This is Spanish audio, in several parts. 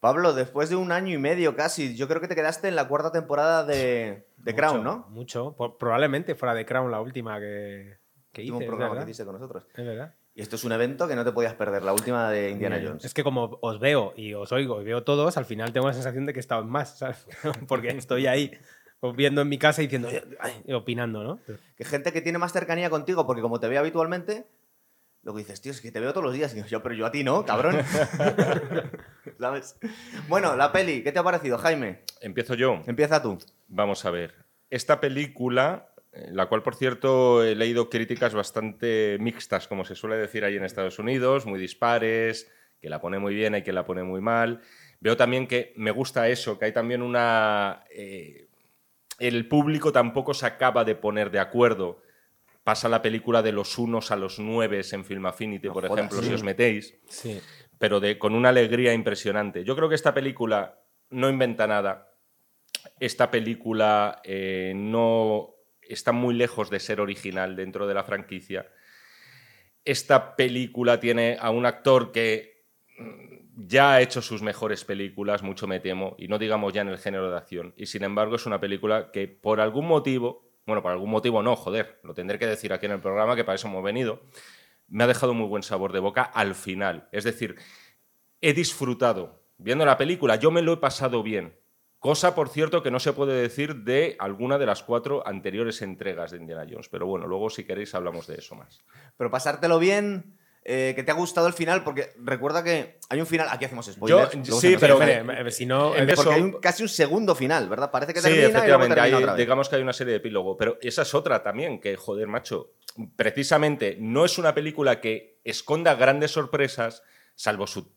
Pablo, después de un año y medio casi, yo creo que te quedaste en la cuarta temporada de, de Mucho, Crown, ¿no? Mucho. Probablemente fuera de Crown la última que, que hice. Es programa que hiciste con nosotros. Es verdad. Y esto es un evento que no te podías perder, la última de Indiana. Jones. Es que como os veo y os oigo y veo todos, al final tengo la sensación de que he estado en más, ¿sabes? Porque estoy ahí viendo en mi casa y diciendo, "Ay", opinando, ¿no? Que gente que tiene más cercanía contigo, porque como te ve habitualmente, luego dices, tío, es que te veo todos los días. Y yo, pero yo a ti no, cabrón. ¿Sabes? Bueno, la peli, ¿qué te ha parecido, Jaime? Empiezo yo. Empieza tú. Vamos a ver. Esta película, eh, la cual por cierto he leído críticas bastante mixtas, como se suele decir ahí en Estados Unidos, muy dispares, que la pone muy bien, hay quien la pone muy mal. Veo también que me gusta eso, que hay también una... eh, el público tampoco se acaba de poner de acuerdo. Pasa la película de los unos a los nueve en Film Affinity, No por jodas. ejemplo, si os metéis Sí. Pero con una alegría impresionante. Yo creo que esta película no inventa nada. Esta película eh, no está muy lejos de ser original dentro de la franquicia. Esta película tiene a un actor que mm, ya ha hecho sus mejores películas, mucho me temo, y no digamos ya en el género de acción. Y sin embargo es una película que por algún motivo, bueno, por algún motivo no, joder, lo tendré que decir aquí en el programa, que para eso hemos venido, me ha dejado muy buen sabor de boca al final. Es decir, he disfrutado viendo la película, yo me lo he pasado bien. Cosa, por cierto, que no se puede decir de alguna de las cuatro anteriores entregas de Indiana Jones. Pero bueno, luego si queréis hablamos de eso más. Pero pasártelo bien, eh, que te ha gustado el final, porque recuerda que hay un final. Aquí hacemos Yo, spoilers. luego sí, pero Hombre, si no, en Porque hay un- casi un segundo final, ¿verdad? Parece que Sí, termina y luego efectivamente, hay- otra vez. digamos que hay una serie de epílogo, pero esa es otra también, que joder, macho, precisamente no es una película que esconda grandes sorpresas, salvo su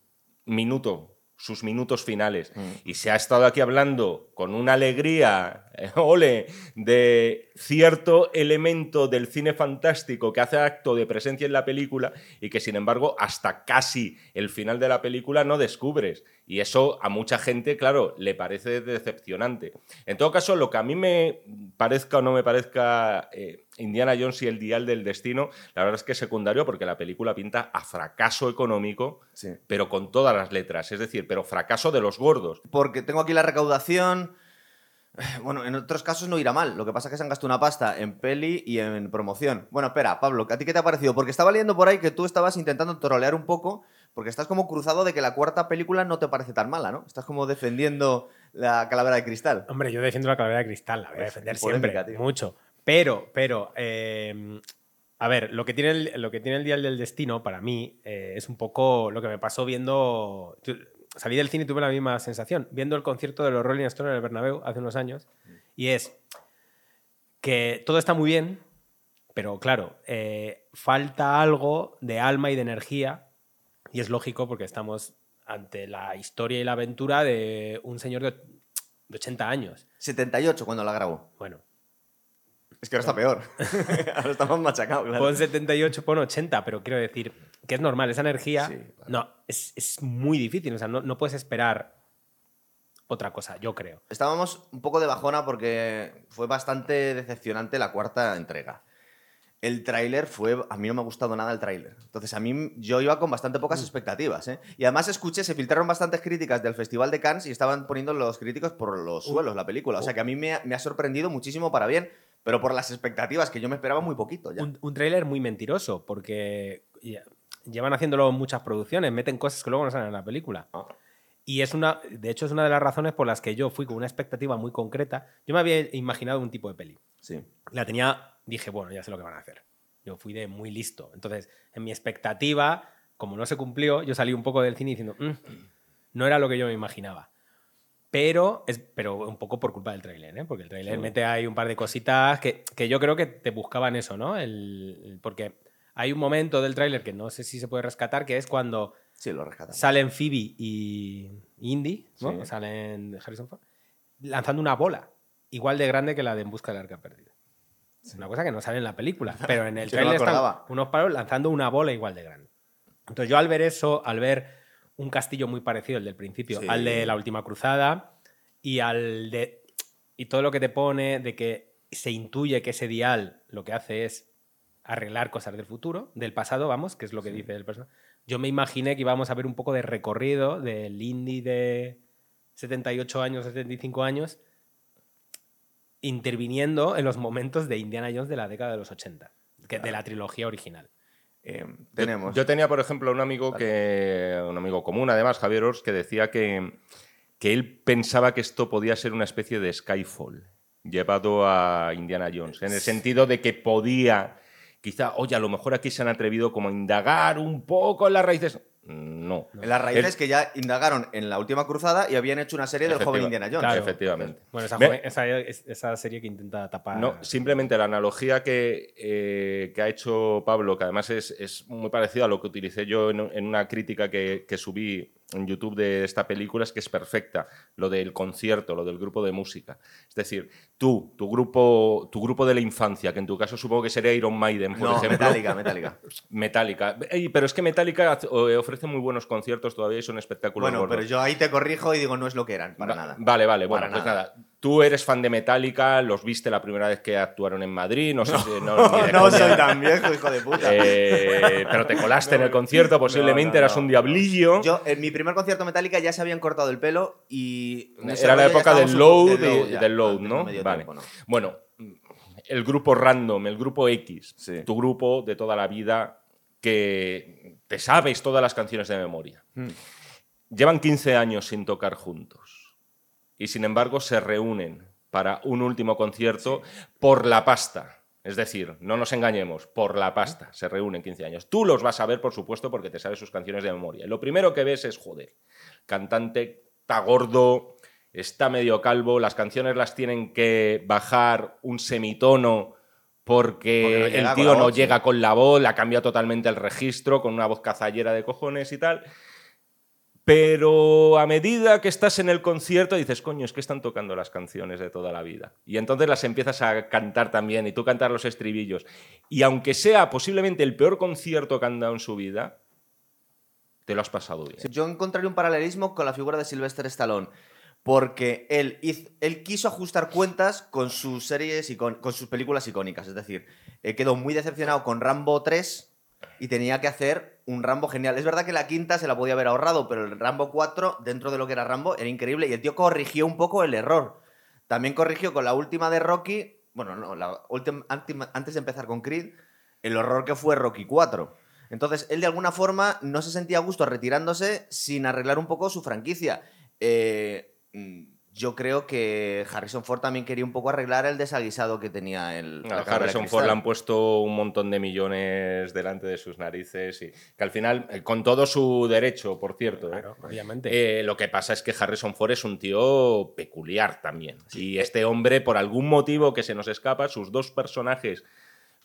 minuto, sus minutos finales. Mm. Y se ha estado aquí hablando con una alegría, eh, ole, de cierto elemento del cine fantástico que hace acto de presencia en la película y que sin embargo hasta casi el final de la película no descubres. Y eso a mucha gente, claro, le parece decepcionante. En todo caso, lo que a mí me parezca o no me parezca eh, Indiana Jones y el Dial del Destino, la verdad es que es secundario porque la película pinta a fracaso económico, Sí. pero con todas las letras. Es decir, pero fracaso de los gordos. Porque tengo aquí la recaudación. Bueno, en otros casos no irá mal. Lo que pasa es que se han gastado una pasta en peli y en promoción. Bueno, espera, Pablo, ¿a ti qué te ha parecido? Porque estaba leyendo por ahí que tú estabas intentando trolear un poco, porque estás como cruzado de que la cuarta película no te parece tan mala, ¿no? Estás como defendiendo la calavera de cristal. Hombre, yo defiendo la calavera de cristal, la voy a Pues, defender polémica, siempre, tío. mucho. Pero, pero, eh, a ver, lo que, tiene el, lo que tiene el Dial del Destino, para mí, eh, es un poco lo que me pasó viendo... Salí del cine y tuve la misma sensación, viendo el concierto de los Rolling Stones en el Bernabéu hace unos años, y es que todo está muy bien, pero claro, eh, falta algo de alma y de energía, y es lógico porque estamos ante la historia y la aventura de un señor de, de 80 años. 78 cuando la grabó. Bueno, Es que ahora está peor. ahora está más machacado, claro. pon 78, pon 80, pero quiero decir que es normal, esa energía Sí, claro. no, es, es muy difícil, o sea, no, no puedes esperar otra cosa, yo creo. Estábamos un poco de bajona porque fue bastante decepcionante la cuarta entrega. El tráiler fue... A mí no me ha gustado nada el tráiler. Entonces, a mí yo iba con bastante pocas expectativas. ¿eh? Y además escuché, se filtraron bastantes críticas del Festival de Cannes y estaban poniendo los críticos por los suelos la película. O sea que a mí me me ha sorprendido muchísimo para bien, pero por las expectativas, que yo me esperaba muy poquito ya. Un, un tráiler muy mentiroso, porque ya- llevan haciéndolo muchas producciones, meten cosas que luego no salen en la película. Ah. Y es una, de hecho, es una de las razones por las que yo fui con una expectativa muy concreta. Yo me había imaginado un tipo de peli. Sí. La tenía, dije, bueno, ya sé lo que van a hacer. Yo fui de muy listo. Entonces, en mi expectativa, como no se cumplió, yo salí un poco del cine diciendo, "Mm, no era lo que yo me imaginaba. Pero, es, pero un poco por culpa del tráiler, ¿eh? porque el tráiler Sí. mete ahí un par de cositas que, que yo creo que te buscaban eso, ¿no? El, el- porque hay un momento del tráiler que no sé si se puede rescatar, que es cuando Sí, lo salen Phoebe y Indy, ¿no? Sí. Salen Harrison Ford, lanzando una bola, igual de grande que la de En Busca del Arca Perdida. Es una cosa que no sale en la película, pero en el Yo no están unos palos lanzando una bola igual de grande. Entonces yo al ver eso, al ver un castillo muy parecido al del principio, Sí. al de la última cruzada y al de y todo lo que te pone de que se intuye que ese dial lo que hace es arreglar cosas del futuro, del pasado, vamos, que es lo que dice el personaje. Yo me imaginé que íbamos a ver un poco de recorrido del indie de 78 años, 75 años, interviniendo en los momentos de Indiana Jones de la década de los 80, que, de la trilogía original. Eh, Yo- tenemos. Yo, tenía, por ejemplo, un amigo que. un amigo común, además, Javier Ors, que decía que, que él pensaba que esto podía ser una especie de Skyfall llevado a Indiana Jones. En el sentido de que podía. Quizá, oye, a lo mejor aquí se han atrevido como a indagar un poco en las raíces. No. las raíces El- que ya indagaron en la última cruzada y habían hecho una serie del joven Indiana Jones. Claro. Efectivamente. Bueno, esa, Ve- joven- esa, es- esa serie que intenta tapar. No, simplemente la analogía que, eh, que ha hecho Pablo, que además es, es muy parecido a lo que utilicé yo en, en una crítica que, que subí en YouTube de esta película, es que es perfecta, lo del concierto, lo del grupo de música. Es decir, tú, tu grupo, tu grupo de la infancia, que en tu caso supongo que sería Iron Maiden, por No, ejemplo. Metallica, Metallica. Metallica. Ey, pero es que Metallica eh, ofrece muy buenos conciertos todavía y son espectáculos Bueno, gordos. pero yo ahí te corrijo y digo, no es lo que eran, para Va- nada. Vale, vale, bueno, Para pues nada. nada. Tú eres fan de Metallica, los viste la primera vez que actuaron en Madrid, no sé si. No, no soy tan viejo, hijo de puta. Eh, pero te colaste en el concierto, posiblemente eras un diablillo. Yo, en mi primer concierto Metallica ya se habían cortado el pelo y. Era la época del load, ya, del load, ¿no? Vale. tiempo, ¿no? Bueno, el grupo random, el grupo X, Sí. tu grupo de toda la vida que te sabes todas las canciones de memoria. Hmm. Llevan 15 años sin tocar juntos y sin embargo se reúnen para un último concierto por la pasta. Es decir, no nos engañemos, por la pasta se reúnen 15 años. Tú los vas a ver, por supuesto, porque te sabes sus canciones de memoria. Lo primero que ves es, joder, cantante está gordo, está medio calvo, las canciones las tienen que bajar un semitono porque, Porque no el tío la no llega con la voz, le ha cambiado totalmente el registro, con una voz cazallera de cojones y tal. Pero a medida que estás en el concierto dices, coño, es que están tocando las canciones de toda la vida. Y entonces las empiezas a cantar también y tú cantar los estribillos. Y aunque sea posiblemente el peor concierto que han dado en su vida, te lo has pasado bien. Yo encontraría un paralelismo con la figura de Sylvester Stallone. Porque él, él quiso ajustar cuentas con sus series y con, con sus películas icónicas. Es decir, eh, quedó muy decepcionado con Rambo 3 y tenía que hacer un Rambo genial. Es verdad que la quinta se la podía haber ahorrado, pero el Rambo 4, dentro de lo que era Rambo, era increíble. Y el tío corrigió un poco el error. También corrigió con la última de Rocky. Bueno, no, la última, antes de empezar con Creed, el horror que fue Rocky 4. Entonces, él de alguna forma no se sentía a gusto retirándose sin arreglar un poco su franquicia. Eh, mm, yo creo que Harrison Ford también quería un poco arreglar el desaguisado que tenía el. De Harrison. Ford le han puesto un montón de millones delante de sus narices y que al final, eh, con todo su derecho, por cierto, ¿eh? Claro, obviamente. Eh, lo que pasa es que Harrison Ford es un tío peculiar también. Y este hombre, por algún motivo que se nos escapa, sus dos personajes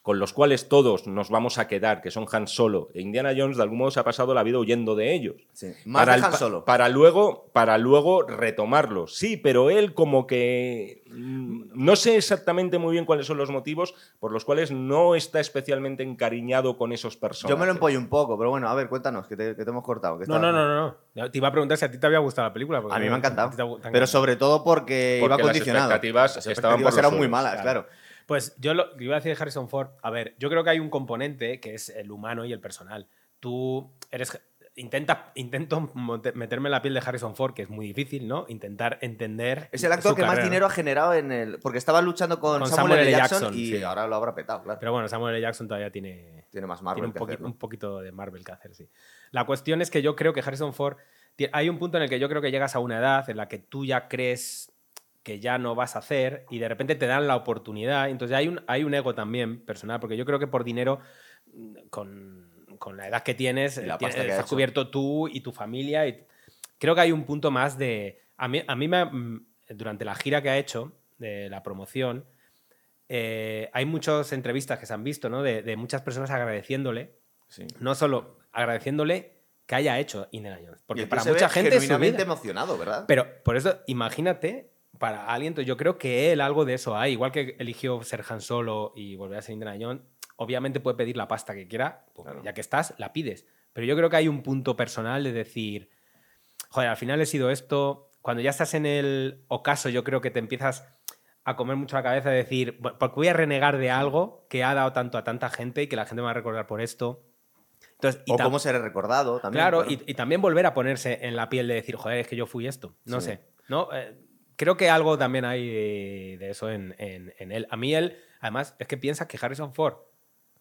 con los cuales todos nos vamos a quedar, que son Han Solo e Indiana Jones, de algún modo se ha pasado la vida huyendo de ellos. Sí, Más para, de el Han Solo. para luego para luego retomarlos. Sí, pero él como que mm, no sé exactamente muy bien cuáles son los motivos por los cuales no está especialmente encariñado con esos personajes. Yo me lo empollo un poco, pero bueno, a ver, cuéntanos, que te, que te hemos cortado. que no, no, no, no, no. Te iba a preguntar si a ti te había gustado la película. A mí me ha encantado. Pero sobre todo porque, Porque iba las condicionado. expectativas Las estaban por expectativas los eran muy malas, claro. claro. Pues yo lo que iba a decir de Harrison Ford, a ver, yo creo que hay un componente que es el humano y el personal. Tú eres. Intenta, intento meterme en la piel de Harrison Ford, que es muy difícil, ¿no? Intentar entender. Es el actor su que más dinero ha generado en el. Porque estaba luchando con, Con Samuel, L. Jackson, Jackson, y sí. ahora lo habrá petado, claro. Pero bueno, Samuel L. Jackson todavía tiene, Tiene más tiene Marvel un, que hacerlo. un poquito de Marvel que hacer, sí. La cuestión es que yo creo que Harrison Ford. Hay un punto en el que yo creo que llegas a una edad en la que tú ya crees que ya no vas a hacer y de repente te dan la oportunidad. Entonces hay un, hay un ego también personal, porque yo creo que por dinero, mm, con, con la edad que tienes, Y la eh, tienes- que estás cubierto tú y tu familia. Y creo que hay un punto más de... A mí, a mí me, mm, durante la gira que ha hecho, de la promoción, eh, hay muchas entrevistas que se han visto, ¿no? De, de muchas personas agradeciéndole, Sí. no solo agradeciéndole que haya hecho Indiana Jones. Y Porque tío para se mucha ve gente genuinamente emocionado, ¿verdad? Pero por eso, imagínate, para alguien, entonces yo creo que él algo de eso hay. Igual que eligió ser Han Solo y volver a ser Indiana Jones, obviamente puede pedir la pasta que quiera, Claro. ya que estás, la pides. Pero yo creo que hay un punto personal de decir, joder, al final he sido esto. Cuando ya estás en el ocaso, yo creo que te empiezas a comer mucho la cabeza de decir, "Bu- porque voy a renegar de algo que ha dado tanto a tanta gente y que la gente me va a recordar por esto. Entonces, y O cómo seré recordado también. Claro, claro. y, y también volver a ponerse en la piel de decir, joder, es que yo fui esto. No Sí. sé. ¿no? Eh, creo que algo también hay de, de eso en, en- en él. A mí él, además, es que piensa que Harrison Ford,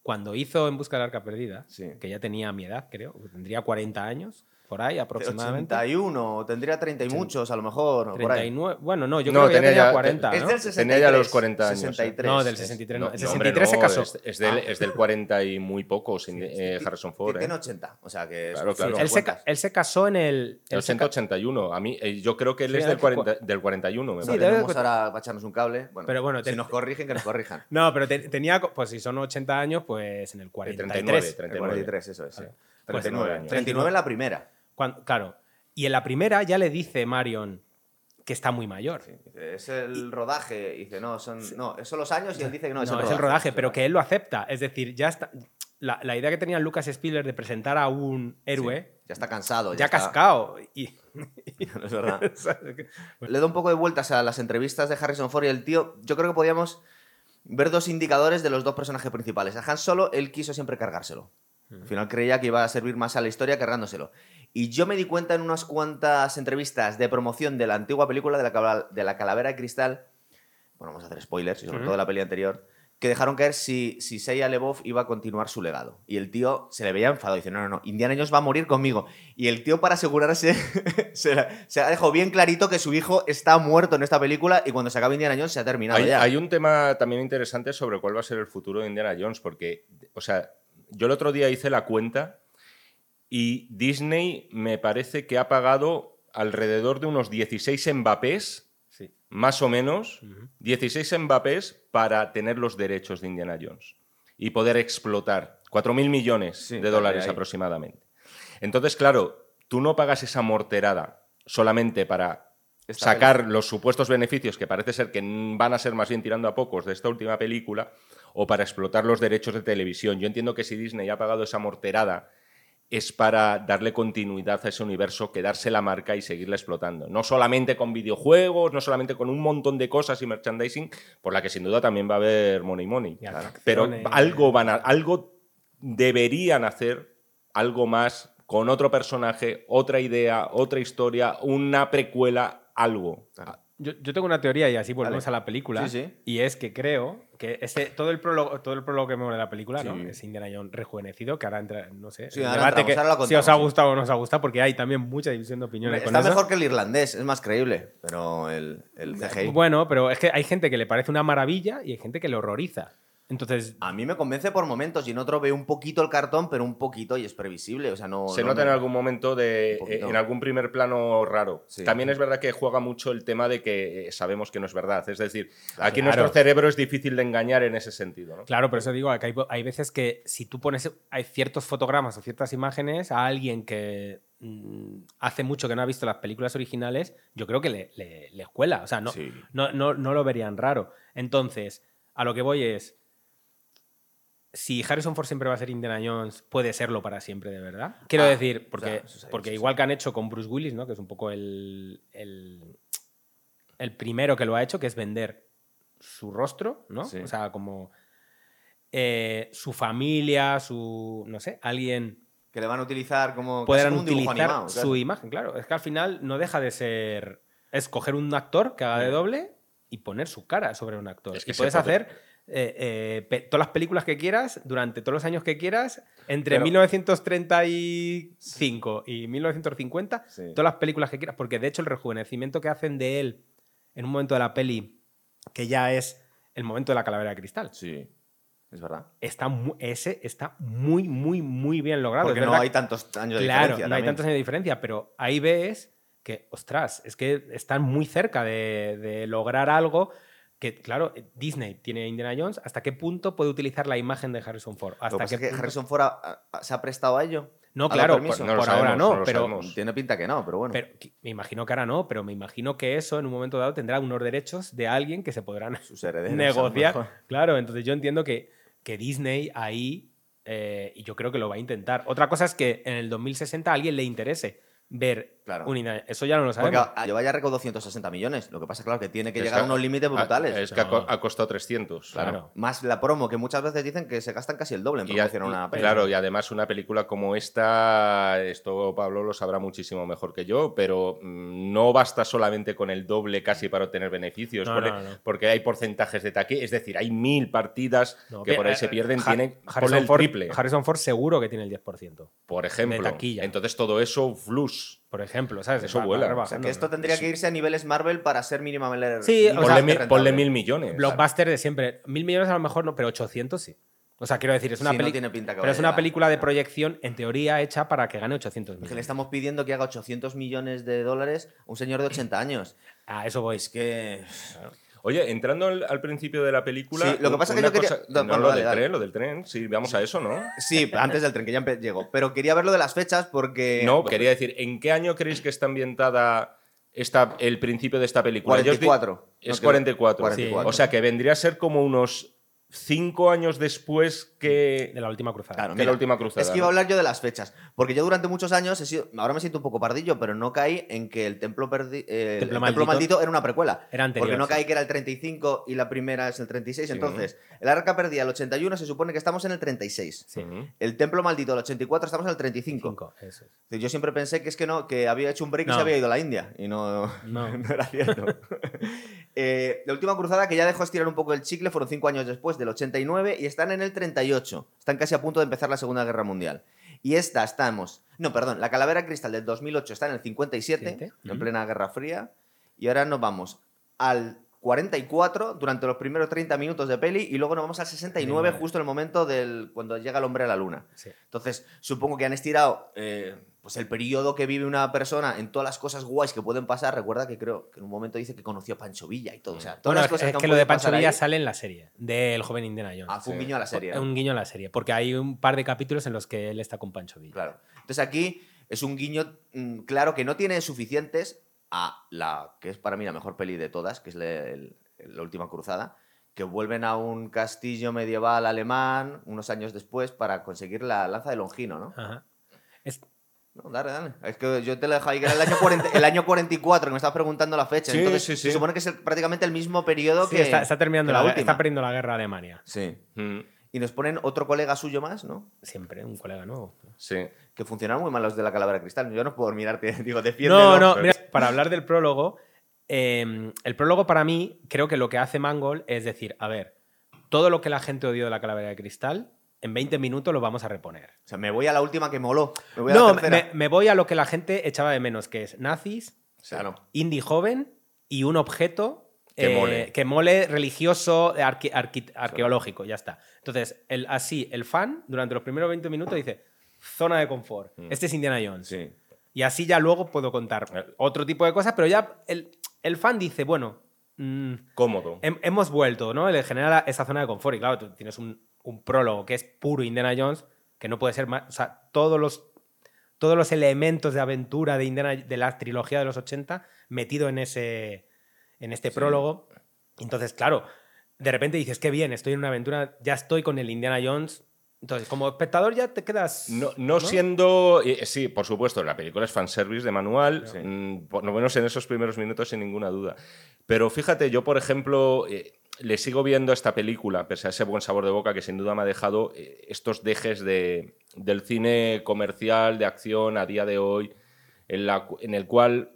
cuando hizo En Busca del Arca Perdida, Sí. que ya tenía mi edad, creo, tendría 40 años, por ahí aproximadamente. 81, o tendría 30 y muchos, a lo mejor. o por ahí. 39, bueno, no, yo No, creo que ya tenía ya- 40, Es ¿no? del 63. Tenía ya los 40 años, ¿eh? 63. No, del Es- 63 no. No, El no, hombre, 63 se casó. Es, es del, es del 40 y muy poco, sin, eh, Harrison Ford. Tiene ¿eh? 80, o sea que... Claro, claro. Él se, 50. ca- él se casó en el... El él se ca- 181. A mí, eh, yo creo que él Sí, es del, que 40 del 41. me Sí, parece. tenemos ahora para echarnos un cable. Bueno, Pero bueno, si te- nos corrigen, que nos corrijan. No, pero te- tenía, pues si son 80 años, pues en el 43. 39, El 43, eso es. sí. Pues 39 años. 39 en la primera. Claro. Y en la primera ya le dice Marion que está muy mayor. Es el rodaje. Y dice, no, son, no, son los años y él dice que no, No, es el rodaje, pero que él lo acepta. Es decir, ya está. La, la idea que tenía Lucas Spiller de presentar a un héroe Ya está cansado. ya está- cascado. Y, Es verdad. Le doy un poco de vueltas a las entrevistas de Harrison Ford y el tío. Yo creo que podíamos ver dos indicadores de los dos personajes principales. A Han Solo, él quiso siempre cargárselo. Al final creía que iba a servir más a la historia cargándoselo. Y yo me di cuenta en unas cuantas entrevistas de promoción de la antigua película de la, cala- de la Calavera de Cristal, bueno, vamos a hacer spoilers, y sobre todo de la peli anterior, que dejaron caer si, si Shia LaBeouf iba a continuar su legado. Y el tío se le veía enfadado, dice, no, no, no, Indiana Jones va a morir conmigo. Y el tío, para asegurarse, se ha dejado bien clarito que su hijo está muerto en esta película y cuando se acabe Indiana Jones se ha terminado Hay, ya. hay un tema también interesante sobre cuál va a ser el futuro de Indiana Jones, porque, o sea, yo el otro día hice la cuenta y Disney me parece que ha pagado alrededor de unos 16 Mbappés, Sí. más o menos, Ujú. 16 Mbappés para tener los derechos de Indiana Jones y poder explotar 4.000 millones Sí, de dólares aproximadamente. Entonces, claro, tú no pagas esa morterada solamente para Esta sacar los supuestos beneficios que parece ser que van a ser más bien tirando a pocos de esta última película o para explotar los derechos de televisión. Yo entiendo que si Disney ha pagado esa morterada es para darle continuidad a ese universo, quedarse la marca y seguirla explotando. No solamente con videojuegos, no solamente con un montón de cosas y merchandising, por la que sin duda también va a haber money money. Pero algo van a, algo deberían hacer, algo más, con otro personaje, otra idea, otra historia, una precuela, algo. Yo, yo tengo una teoría y así volvemos a la película. Sí, sí. Y es que creo que ese, todo, el prólogo, todo el prólogo que me mola de la película, ¿no? Es Indiana Jones rejuvenecido, que ahora entra, no sé, Sí, ahora debate entramos, que ahora si os ha gustado o no os ha gustado, porque hay también mucha división de opiniones con Está eso. mejor que el irlandés, es más creíble, pero el, el CGI. Bueno, pero es que hay gente que le parece una maravilla y hay gente que le horroriza. Entonces, A mí me convence por momentos y en otro veo un poquito el cartón, pero un poquito y es previsible. O sea, no. Se no nota en algún momento de, poquito. en algún primer plano raro. Sí. También es verdad que juega mucho el tema de que eh, sabemos que no es verdad. Es decir, aquí Claro. nuestro cerebro es difícil de engañar en ese sentido. ¿no? claro, por eso digo que hay, hay veces que si tú pones hay ciertos fotogramas o ciertas imágenes a alguien que mm, hace mucho que no ha visto las películas originales, yo creo que le, le, le cuela. O sea, no, Sí. no, no, no lo verían raro. Entonces, a lo que voy es. Si Harrison Ford siempre va a ser Indiana Jones, puede serlo para siempre, de verdad. Quiero Ah, decir, o porque, sea, porque igual que han hecho con Bruce Willis, ¿no? Que es un poco el, el, el primero que lo ha hecho, que es vender su rostro, ¿no? Sí. O sea, como eh, su familia, su. no sé, alguien Que le van a utilizar como. dibujo utilizar animado, su claro. imagen, claro. Es que al final no deja de ser. Es coger un actor que haga de doble y poner su cara sobre un actor. Es que y puedes puede- hacer eh, eh, todas las películas que quieras durante todos los años que quieras, entre Pero- 1935 y 1950, Sí. todas las películas que quieras, porque de hecho el rejuvenecimiento que hacen de él en un momento de la peli, que ya es el momento de la calavera de cristal, Sí, es verdad. está ese está muy, muy, muy bien logrado. Porque no hay tantos años de Claro, diferencia. no hay tantos años de diferencia, pero ahí ves que, ostras, es que están muy cerca de, de lograr algo que, claro, Disney tiene Indiana Jones, ¿hasta qué punto puede utilizar la imagen de Harrison Ford? Lo que ¿Hasta pasa qué es que punto- Harrison Ford ha- ha- se ha prestado a ello. No, ¿Ha dado claro, por, No ahora no, pero, sabemos. Tiene pinta que no, pero bueno. pero que- me imagino que ahora no, pero me imagino que eso en un momento dado tendrá unos derechos de alguien que se podrán sus negociar. Claro, entonces yo entiendo que, que Disney ahí, eh, y yo creo que lo va a intentar. Otra cosa es que en el 2060 a alguien le interese ver Claro. Eso ya no lo Porque sabemos. a- lleva ya recaudó 160 millones. Lo que pasa, claro, que tiene que Es llegar a unos límites brutales. Es que ha, No. co- ha costado 300. Claro. Más la promo, que muchas veces dicen que se gastan casi el doble en promocionar una peli. claro, y además una película como esta, esto Pablo lo sabrá muchísimo mejor que yo, pero mm, no basta solamente con el doble casi para obtener beneficios, No, porque, no, no. porque hay porcentajes de taquilla, es decir, hay mil partidas No, que por ahí eh, se pierden, Ha- tienen por Harrison el Ford, triple, Harrison Ford seguro que tiene el 10%. por ejemplo. taquilla. Entonces todo eso, flus. Por ejemplo, ¿sabes? Eso Va- va vuela. O sea, que esto tendría que irse a niveles Marvel para ser mínimamente. Sí, o sea, Ponle, mil millones. Blockbuster de siempre. Mil millones a lo mejor no, pero 800 sí. O sea, quiero decir, es una Sí, no peli- tiene pinta que Pero es una película de proyección, en teoría, hecha para que gane 800 Es que le millones. estamos pidiendo que haga 800 millones de dólares a un señor de 80 años. A eso voy. Es que. Oye, entrando al, al principio de la película. Sí, lo que pasa es que yo quería- cosa- no, bueno, lo dale, del dale. tren, lo del tren. Sí, vamos a eso, ¿no? Sí, antes del tren, que ya llegó. Pero quería ver lo de las fechas porque. No, quería decir, ¿en qué año creéis que está ambientada esta, el principio de esta película? Yo os di- 44. Es No, que- 44. 44. O sea, que vendría a ser como unos cinco años después que, De la última cruzada. Claro, que mira, la última cruzada. Es que iba a hablar yo de las fechas. Porque yo durante muchos años he sido. Ahora me siento un poco pardillo, pero no caí en que el Templo, perdi- eh, el Templo Templo Maldito. Maldito era una precuela. Era anterior, Porque no sí. caí que era el 35 y la primera es el 36. Sí. Entonces, el Arca perdía el 81, se supone que estamos en el 36. Sí. El Templo Maldito el 84, estamos en el 35. Cinco, eso es. Yo siempre pensé que es que no, que había hecho un break y se había ido a la India. Y no, No. no era cierto. Eh, la última cruzada, que ya dejó estirar un poco el chicle, fueron cinco años después, del 89, y están en el 38. Están casi a punto de empezar la Segunda Guerra Mundial. Y esta estamos. No, perdón, la Calavera Cristal del 2008 está en el 57, Siete. en plena Guerra Fría. Y ahora nos vamos al 44 durante los primeros 30 minutos de peli y luego nos vamos al 69 Vale. justo en el momento del cuando llega el hombre a la luna. Sí. Entonces, supongo que han estirado eh, pues el periodo que vive una persona en todas las cosas guays que pueden pasar. Recuerda que creo que en un momento dice que conoció a Pancho Villa y todo. O sea, todas Bueno, las es, cosas es han que lo de Pancho Villa ahí, sale en la serie del joven Indiana Jones. ah, fue un Sí. guiño a la serie. Es ¿no? un guiño a la serie, porque hay un par de capítulos en los que él está con Pancho Villa. Claro. Entonces aquí es un guiño mm, claro que no tiene suficientes a la que es para mí la mejor peli de todas, que es le- el- la última cruzada, que vuelven a un castillo medieval alemán unos años después para conseguir la lanza de Longino, ¿no? Ajá. No, dale, dale. Es que yo te lo he dejado ahí, que era el año, 40 el año 44, que me estabas preguntando la fecha. Sí, Entonces, sí, sí. se supone que es el- prácticamente el mismo periodo sí, que. está, está terminando que la, la guerra- última. está perdiendo la guerra a Alemania. Sí. Mm, Y nos ponen otro colega suyo más, ¿no? Siempre, un colega nuevo. Sí. Que funcionaron muy mal los de la calavera de cristal. Yo no puedo mirarte, digo, defiéndelo. No, no, pero- mira, para hablar del prólogo, eh, el prólogo para mí, creo que lo que hace Mangold es decir, a ver, todo lo que la gente odió de la calavera de cristal, en 20 minutos lo vamos a reponer. O sea, me voy a la última que moló. Me voy a No, la me, voy a lo que la gente echaba de menos, que es nazis, Claro. indie joven y un objeto Que eh, mole. que mole religioso, arque- arqueológico, ya está. Entonces, el, así, el fan, durante los primeros 20 minutos, dice, zona de confort. Este es Indiana Jones. Sí. Y así ya luego puedo contar Eh. otro tipo de cosas, pero ya el, el fan dice, bueno, mm, Cómodo. hem- hemos vuelto, ¿no? Le genera esa zona de confort. Y claro, tú tienes un, un prólogo que es puro Indiana Jones, que no puede ser más. O sea, todos los, todos los elementos de aventura de, Indiana, de la trilogía de los 80 metido en, ese, en este prólogo. Entonces, claro, de repente dices, qué bien, estoy en una aventura, ya estoy con el Indiana Jones. Entonces, como espectador ya te quedas. No, no siendo. eh, sí, por supuesto, la película es fanservice de manual, Sí. mm, por lo menos en esos primeros minutos, sin ninguna duda. Pero fíjate, yo, por ejemplo, eh, le sigo viendo a esta película, pese a ese buen sabor de boca que sin duda me ha dejado eh, estos dejes de, del cine comercial, de acción a día de hoy, en, la cu- en el cual.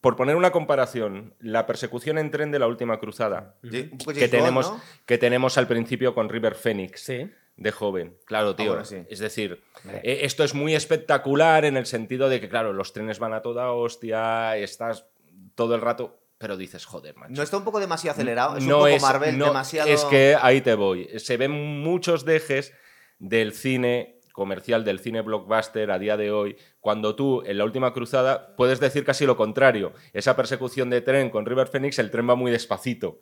Por poner una comparación, la persecución en tren de la última cruzada Sí, que tenemos, ¿no? que tenemos al principio con River Phoenix Sí. de joven. Claro, tío. bueno, sí. Es decir, eh, esto es muy espectacular en el sentido de que, claro, los trenes van a toda hostia, estás todo el rato, pero dices, joder, macho. No está un poco demasiado acelerado. Es No un poco es- Marvel, no, demasiado. Es que ahí te voy. Se ven muchos dejes del cine comercial, del cine blockbuster a día de hoy, cuando tú en la última cruzada puedes decir casi lo contrario. Esa persecución de tren con River Phoenix, el tren va muy despacito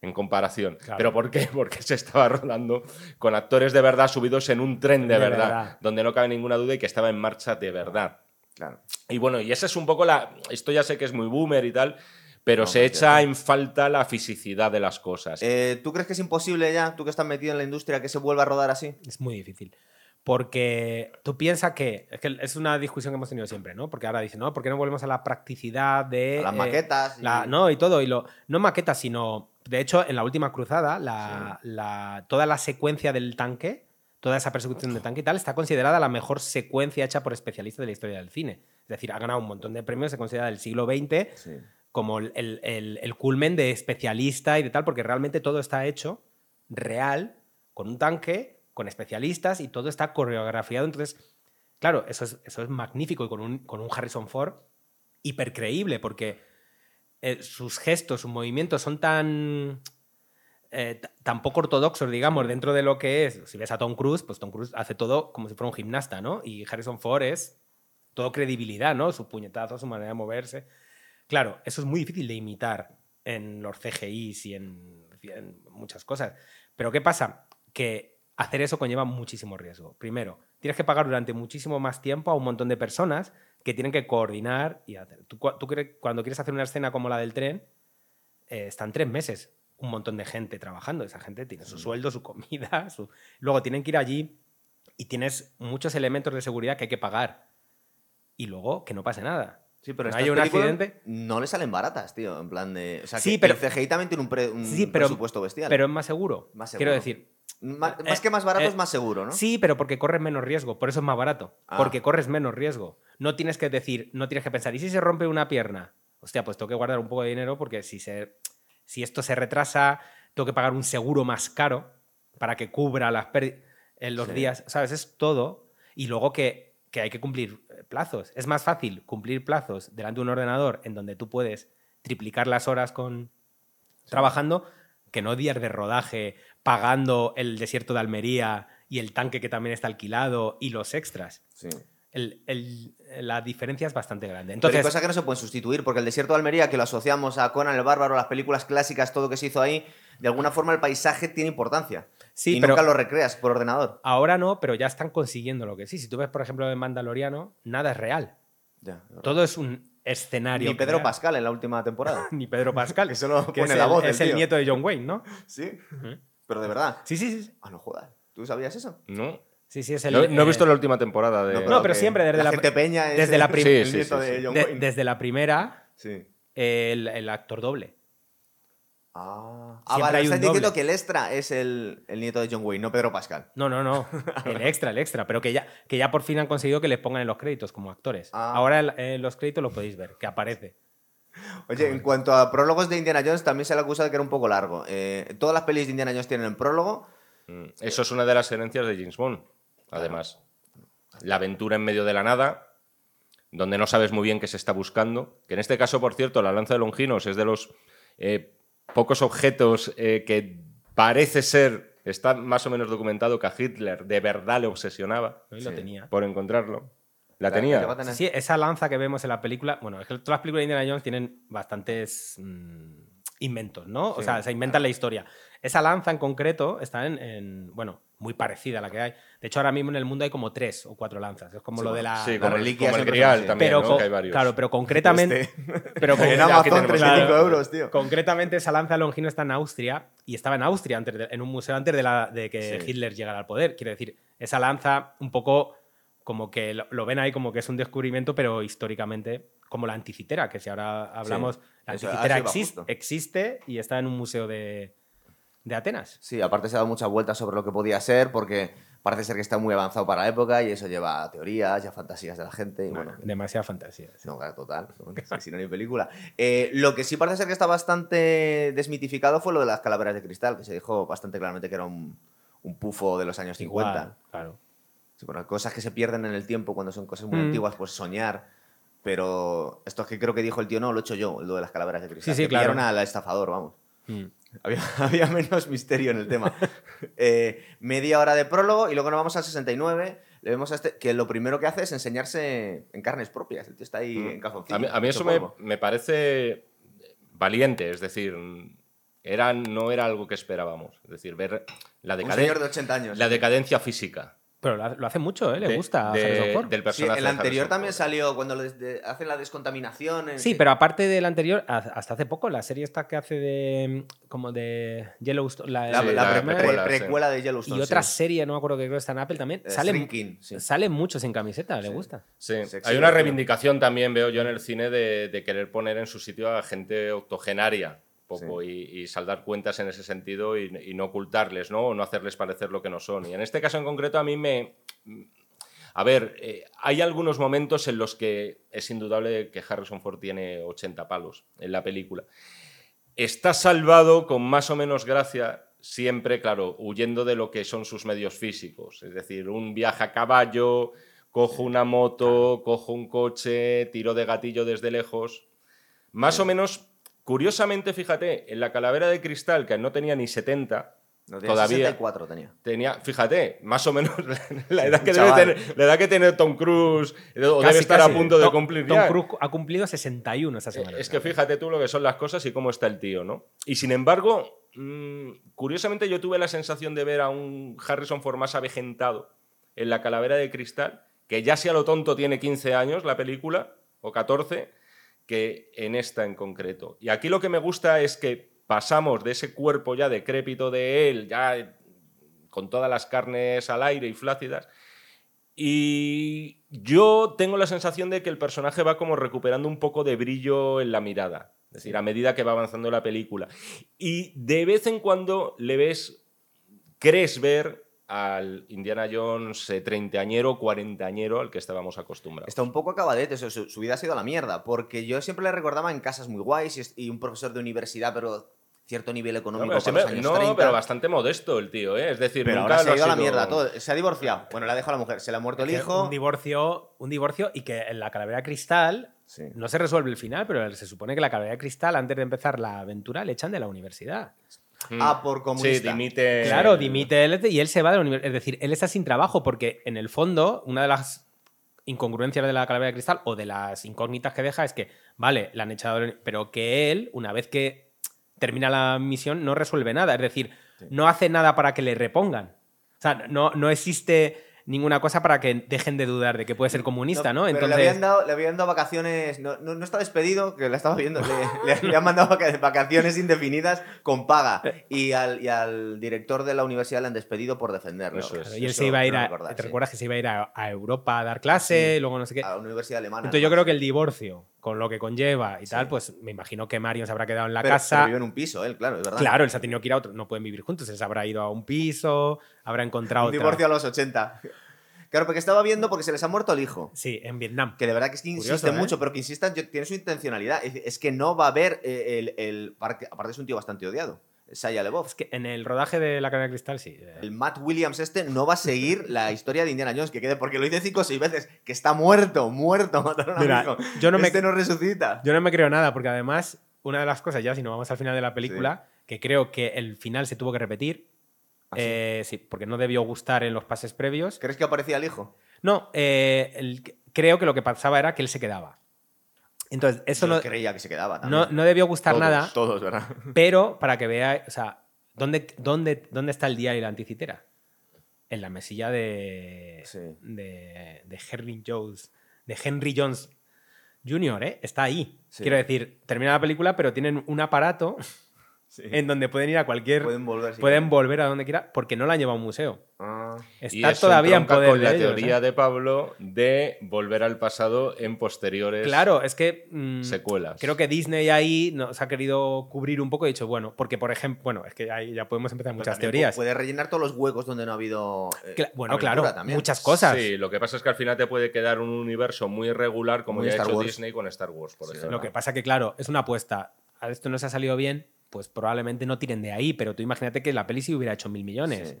en comparación. Claro. ¿Pero por qué? Porque se estaba rodando con actores de verdad subidos en un tren de, De verdad, verdad. donde no cabe ninguna duda y que estaba en marcha de verdad. Claro. Y bueno, y esa es un poco la. Esto ya sé que es muy boomer y tal, pero No, se echa en falta la fisicidad de las cosas. Eh, ¿Tú crees que es imposible ya, tú que estás metido en la industria, que se vuelva a rodar así? Es muy difícil. Porque tú piensas que es, que es una discusión que hemos tenido siempre, ¿no? Porque ahora dicen, no, ¿por qué no volvemos a la practicidad de. A las eh, maquetas. y- la- no, y todo. Y lo, no maquetas, sino. De hecho, en la última cruzada, la, la- toda la secuencia del tanque, toda esa persecución del tanque y tal, está considerada la mejor secuencia hecha por especialistas de la historia del cine. Es decir, ha ganado un montón de premios, se considera del siglo XX Sí. Como el, culmen de especialista y de tal, porque realmente todo está hecho real, con un tanque, con especialistas y todo está coreografiado. Entonces, claro, eso es, eso es magnífico y con un, con un Harrison Ford hipercreíble, porque eh, sus gestos, sus movimientos son tan, eh, tan poco ortodoxos, digamos, dentro de lo que es. Si ves a Tom Cruise, pues Tom Cruise hace todo como si fuera un gimnasta, ¿no? Y Harrison Ford es todo credibilidad, ¿no? Sus puñetazos, su manera de moverse. Claro, eso es muy difícil de imitar en los CGIs y en, muchas cosas. Pero ¿qué pasa? Que hacer eso conlleva muchísimo riesgo. Primero, tienes que pagar durante muchísimo más tiempo a un montón de personas que tienen que coordinar y hacer. Tú, cuando quieres hacer una escena como la del tren, eh, están tres meses un montón de gente trabajando. Esa gente tiene su sueldo, su comida, su... luego tienen que ir allí y tienes muchos elementos de seguridad que hay que pagar. Y luego que no pase nada. Sí, pero hay un accidente. No le salen baratas, tío. En plan de. O sea, Sí, que pero- el CGI también tiene un, pre- un Sí, pero- presupuesto bestial. Pero es más seguro. Más Quiero seguro. decir, Ma- eh, más que más barato eh, es más seguro, ¿no? Sí, pero porque corres menos riesgo, por eso es más barato. Ah. Porque corres menos riesgo. No tienes que decir, no tienes que pensar, ¿y si se rompe una pierna? Hostia, pues tengo que guardar un poco de dinero porque si, se, si esto se retrasa, tengo que pagar un seguro más caro para que cubra las pérdidas en los Sí. días. ¿Sabes? Es todo. Y luego que, que hay que cumplir plazos. Es más fácil cumplir plazos delante de un ordenador en donde tú puedes triplicar las horas con trabajando que no días de rodaje pagando el desierto de Almería y el tanque que también está alquilado y los extras. Sí. El- el- la diferencia es bastante grande. Pero hay Entonces, cosas que no se pueden sustituir, porque el desierto de Almería, que lo asociamos a Conan el Bárbaro, las películas clásicas, todo que se hizo ahí, de alguna forma el paisaje tiene importancia. Sí, y pero- nunca lo recreas por ordenador. ahora no, pero ya están consiguiendo lo que sí. Si tú ves, por ejemplo, en Mandaloriano, nada es real. Ya. Todo es un escenario. Ni Pedro. Pascal en la última temporada. Ni Pedro Pascal. Que solo que pone es la el, voz Es el nieto de John Wayne, ¿no? sí. Pero de verdad. Sí, sí, sí. Ah, no jodas. ¿Tú sabías eso? No, Sí, sí, es el, no, no he eh, visto la última temporada de... No, pero que siempre desde la- gente peña es desde la el- prim- el Sí, sí, nieto sí, de sí. John de- Wayne. desde la primera, Sí. el, el actor doble. Ah, Ah, Siempre vale, hay un estás diciendo doble. que el extra es el, el nieto de John Wayne, no Pedro Pascal. No, no, no. El extra, el extra. Pero que ya, que ya por fin han conseguido que les pongan en los créditos como actores. Ah. Ahora en, en los créditos lo podéis ver, que aparece. Oye, en cuanto a prólogos de Indiana Jones, también se le acusa de que era un poco largo. Eh, todas las pelis de Indiana Jones tienen prólogo. Mm, Eso es una de las herencias de James Bond, además. La aventura en medio de la nada, donde no sabes muy bien qué se está buscando. Que en este caso, por cierto, la lanza de Longinos es de los eh, pocos objetos eh, que parece ser, está más o menos documentado que a Hitler de verdad le obsesionaba lo tenía. por encontrarlo. La tenía. Sí, sí, esa lanza que vemos en la película. Bueno, es que todas las películas de Indiana Jones tienen bastantes mm, inventos, ¿no? o sea, se inventan la historia. Esa lanza en concreto está en, en- Bueno, muy parecida a la que hay. De hecho, ahora mismo en el mundo hay como tres o cuatro lanzas. Es como Sí, lo de la. Sí, la como, el- reliquia como el grial también, pero ¿no? con- que hay varios. claro, pero concretamente. Este. Pero con- en Amazon, tenemos 35 claro. euros, tío. Concretamente, esa lanza de Longino está en Austria y estaba en Austria antes de- en un museo antes de, la- de que Sí. Hitler llegara al poder. Quiero decir, esa lanza un poco como que lo, lo ven ahí como que es un descubrimiento, pero históricamente como la anticitera, que si ahora hablamos, la anticitera así va exis- justo. existe y está en un museo de, de Atenas. Sí, aparte se ha dado muchas vueltas sobre lo que podía ser, porque parece ser que está muy avanzado para la época y eso lleva a teorías y a fantasías de la gente. Y bueno, Demasiada fantasía. sí. No, claro, total. Si- no, ni película. Eh, lo que sí parece ser que está bastante desmitificado fue lo de las calaveras de cristal, que se dijo bastante claramente que era un, un pufo de los años 50. Igual, claro. Sí, bueno, cosas que se pierden en el tiempo cuando son cosas muy Mm. antiguas, pues soñar. Pero esto es que creo que dijo el tío, no, lo he hecho yo, lo de las calaveras de cristal. Sí, sí, que claro. pillaron al estafador, vamos. Mm. Había, había menos misterio en el tema. Eh, media hora de prólogo y luego nos vamos al 69. Le vemos a este que lo primero que hace es enseñarse en carnes propias. El tío está ahí en calzoncillo. A mí, a mí hecho eso me, me parece valiente, es decir, era, no era algo que esperábamos. Es decir, ver la, Un decaden- señor de 80 años. la decadencia física Pero lo ha- lo hace mucho, ¿eh? Le de- gusta a de- Harrison Ford. del Sí, personaje. el de anterior también Ford. salió cuando hacen la descontaminación. en- Sí, pero aparte del anterior, ha- hasta hace poco, la serie esta que hace de. como de Yellowstone. La, La, Sí, la la pre- precuela, pre- sí. precuela de Yellowstone. y otra sí. serie, no me acuerdo que creo que está en Apple también. Eh, Sale, Shrinking, sí. sale mucho sin camiseta, le Sí. gusta. Sí, hay una reivindicación también, veo yo en el cine, de, de querer poner en su sitio a gente octogenaria poco y, y saldar cuentas en ese sentido y, y no ocultarles, ¿no? O no hacerles parecer lo que no son. Y en este caso en concreto a mí me... A ver, eh, hay algunos momentos en los que es indudable que Harrison Ford tiene 80 palos en la película. Está salvado con más o menos gracia, siempre, claro, huyendo de lo que son sus medios físicos. Es decir, un viaje a caballo, cojo una moto, cojo un coche, tiro de gatillo desde lejos. Más o menos, curiosamente, fíjate, en la calavera de cristal, que no tenía ni 70, No, tenía todavía 64 tenía. tenía, fíjate, más o menos la edad que, debe tener, la edad que tiene Tom Cruise, o debe estar casi. a punto de cumplir Tom ya. Cruise ha cumplido 61 esta semana. Es que fíjate tú lo que son las cosas y cómo está el tío, ¿no? Y sin embargo, mm, curiosamente yo tuve la sensación de ver a un Harrison Ford más avejentado en la calavera de cristal, que ya sea lo tonto tiene 15 años la película, o 14, que en esta en concreto. Y aquí lo que me gusta es que pasamos de ese cuerpo ya decrépito de él, ya con todas las carnes al aire y flácidas, y yo tengo la sensación de que el personaje va como recuperando un poco de brillo en la mirada. Es decir, a medida que va avanzando la película. Y de vez en cuando le ves, crees ver al Indiana Jones eh, treintañero, cuarentañero al que estábamos acostumbrados. Está un poco acabadete, su, su- su vida ha sido a la mierda, porque yo siempre le recordaba en casas muy guays y, un profesor de universidad, pero cierto nivel No, económico pero, para siempre- los años no, 30. pero bastante modesto el tío, ¿eh? Es decir, Pero nunca ahora se ha ido a la mierda todo. Se ha divorciado. Bueno, le ha dejado a la mujer. Se le ha muerto el hijo. Un divorcio, un divorcio y que en la calavera cristal Sí. no se resuelve el final, pero se supone que la calavera de cristal, antes de empezar la aventura, le echan de la universidad. Mm. Ah, por Sí, comunista. dimite. Claro, dimite él y él se va de la universidad. Es decir, él está sin trabajo porque en el fondo, una de las incongruencias de la calavera de cristal o de las incógnitas que deja es que, vale, la han echado, pero que él, una vez que termina la misión, no resuelve nada. Es decir, no hace nada para que le repongan. O sea, no, no existe ninguna cosa para que dejen de dudar de que puede ser comunista, ¿no? Pero Entonces, le habían dado, le habían dado vacaciones. No, no, no está despedido, que la estaba viendo. Le, le- le han mandado vaca- vacaciones indefinidas con paga. Y al, y al director de la universidad le han despedido por defenderlo. Eso es. Claro, y él Eso se iba a ir creo a, recordar, ¿te sí. recuerdas que se iba a ir a, a Europa a dar clase, luego no sé qué? A la universidad alemana. Entonces yo creo que el divorcio, con lo que conlleva y tal, pues me imagino que Marion se habrá quedado en la Pero- casa. pero vive en un piso, él, claro, es verdad. Claro, él se ha tenido que ir a otro, no pueden vivir juntos, él se habrá ido a un piso, habrá encontrado Un otra- divorcio a los 80. Claro, porque estaba viendo porque se les ha muerto el hijo. Sí, en Vietnam. Que de verdad que es que Curioso, insiste ¿eh? mucho, pero que insistan, tiene su intencionalidad. Es, es que no va a haber eh, el, el- Aparte es un tío bastante odiado. LaBeouf. Es que en el rodaje de La Cara de Cristal sí. eh, El Matt Williams este no va a seguir la historia de Indiana Jones, que quede, porque lo dice cinco o seis veces, que está muerto, muerto, mataron a mi Mira, hijo. yo no me- Este no resucita. Yo no me creo nada, porque además, una de las cosas, ya si nos vamos al final de la película, que creo que el final se tuvo que repetir. ¿Ah, sí? eh, sí, porque no debió gustar en los pases previos. ¿Crees que aparecía el hijo? No, eh, el- creo que lo que pasaba era que él se quedaba. Entonces, eso Yo no, creía que se quedaba no, no debió gustar Todos, nada, Todos, ¿verdad? pero para que veáis, o sea, ¿dónde, dónde, ¿dónde está el diario y la anticitera? En la mesilla de, Sí. de, de Henry Jones, de Henry Jones Jr., ¿eh? Está ahí. Sí. Quiero decir, termina la película, pero tienen un aparato Sí. en donde pueden ir a cualquier... Pueden volver. si pueden quieren. volver a donde quiera, porque no la han llevado a un museo. Ah. Y Está eso todavía en poder con de la ellos, teoría ¿eh? de Pablo de volver al pasado en posteriores Claro, es que... mm, secuelas. Creo que Disney ahí nos ha querido cubrir un poco y dicho, bueno, porque por ejemplo, bueno, es que ahí ya podemos empezar muchas teorías. Puede rellenar todos los huecos donde no ha habido. eh, Cla- bueno, claro, también. muchas cosas. Sí, lo que pasa es que al final te puede quedar un universo muy irregular como Muy ya ha Star hecho Wars. Disney con Star Wars, por Sí, ejemplo. Lo que pasa que, claro, es una apuesta. A esto no se ha salido bien, pues probablemente no tiren de ahí, pero tú imagínate que la peli se hubiera hecho mil millones. Sí.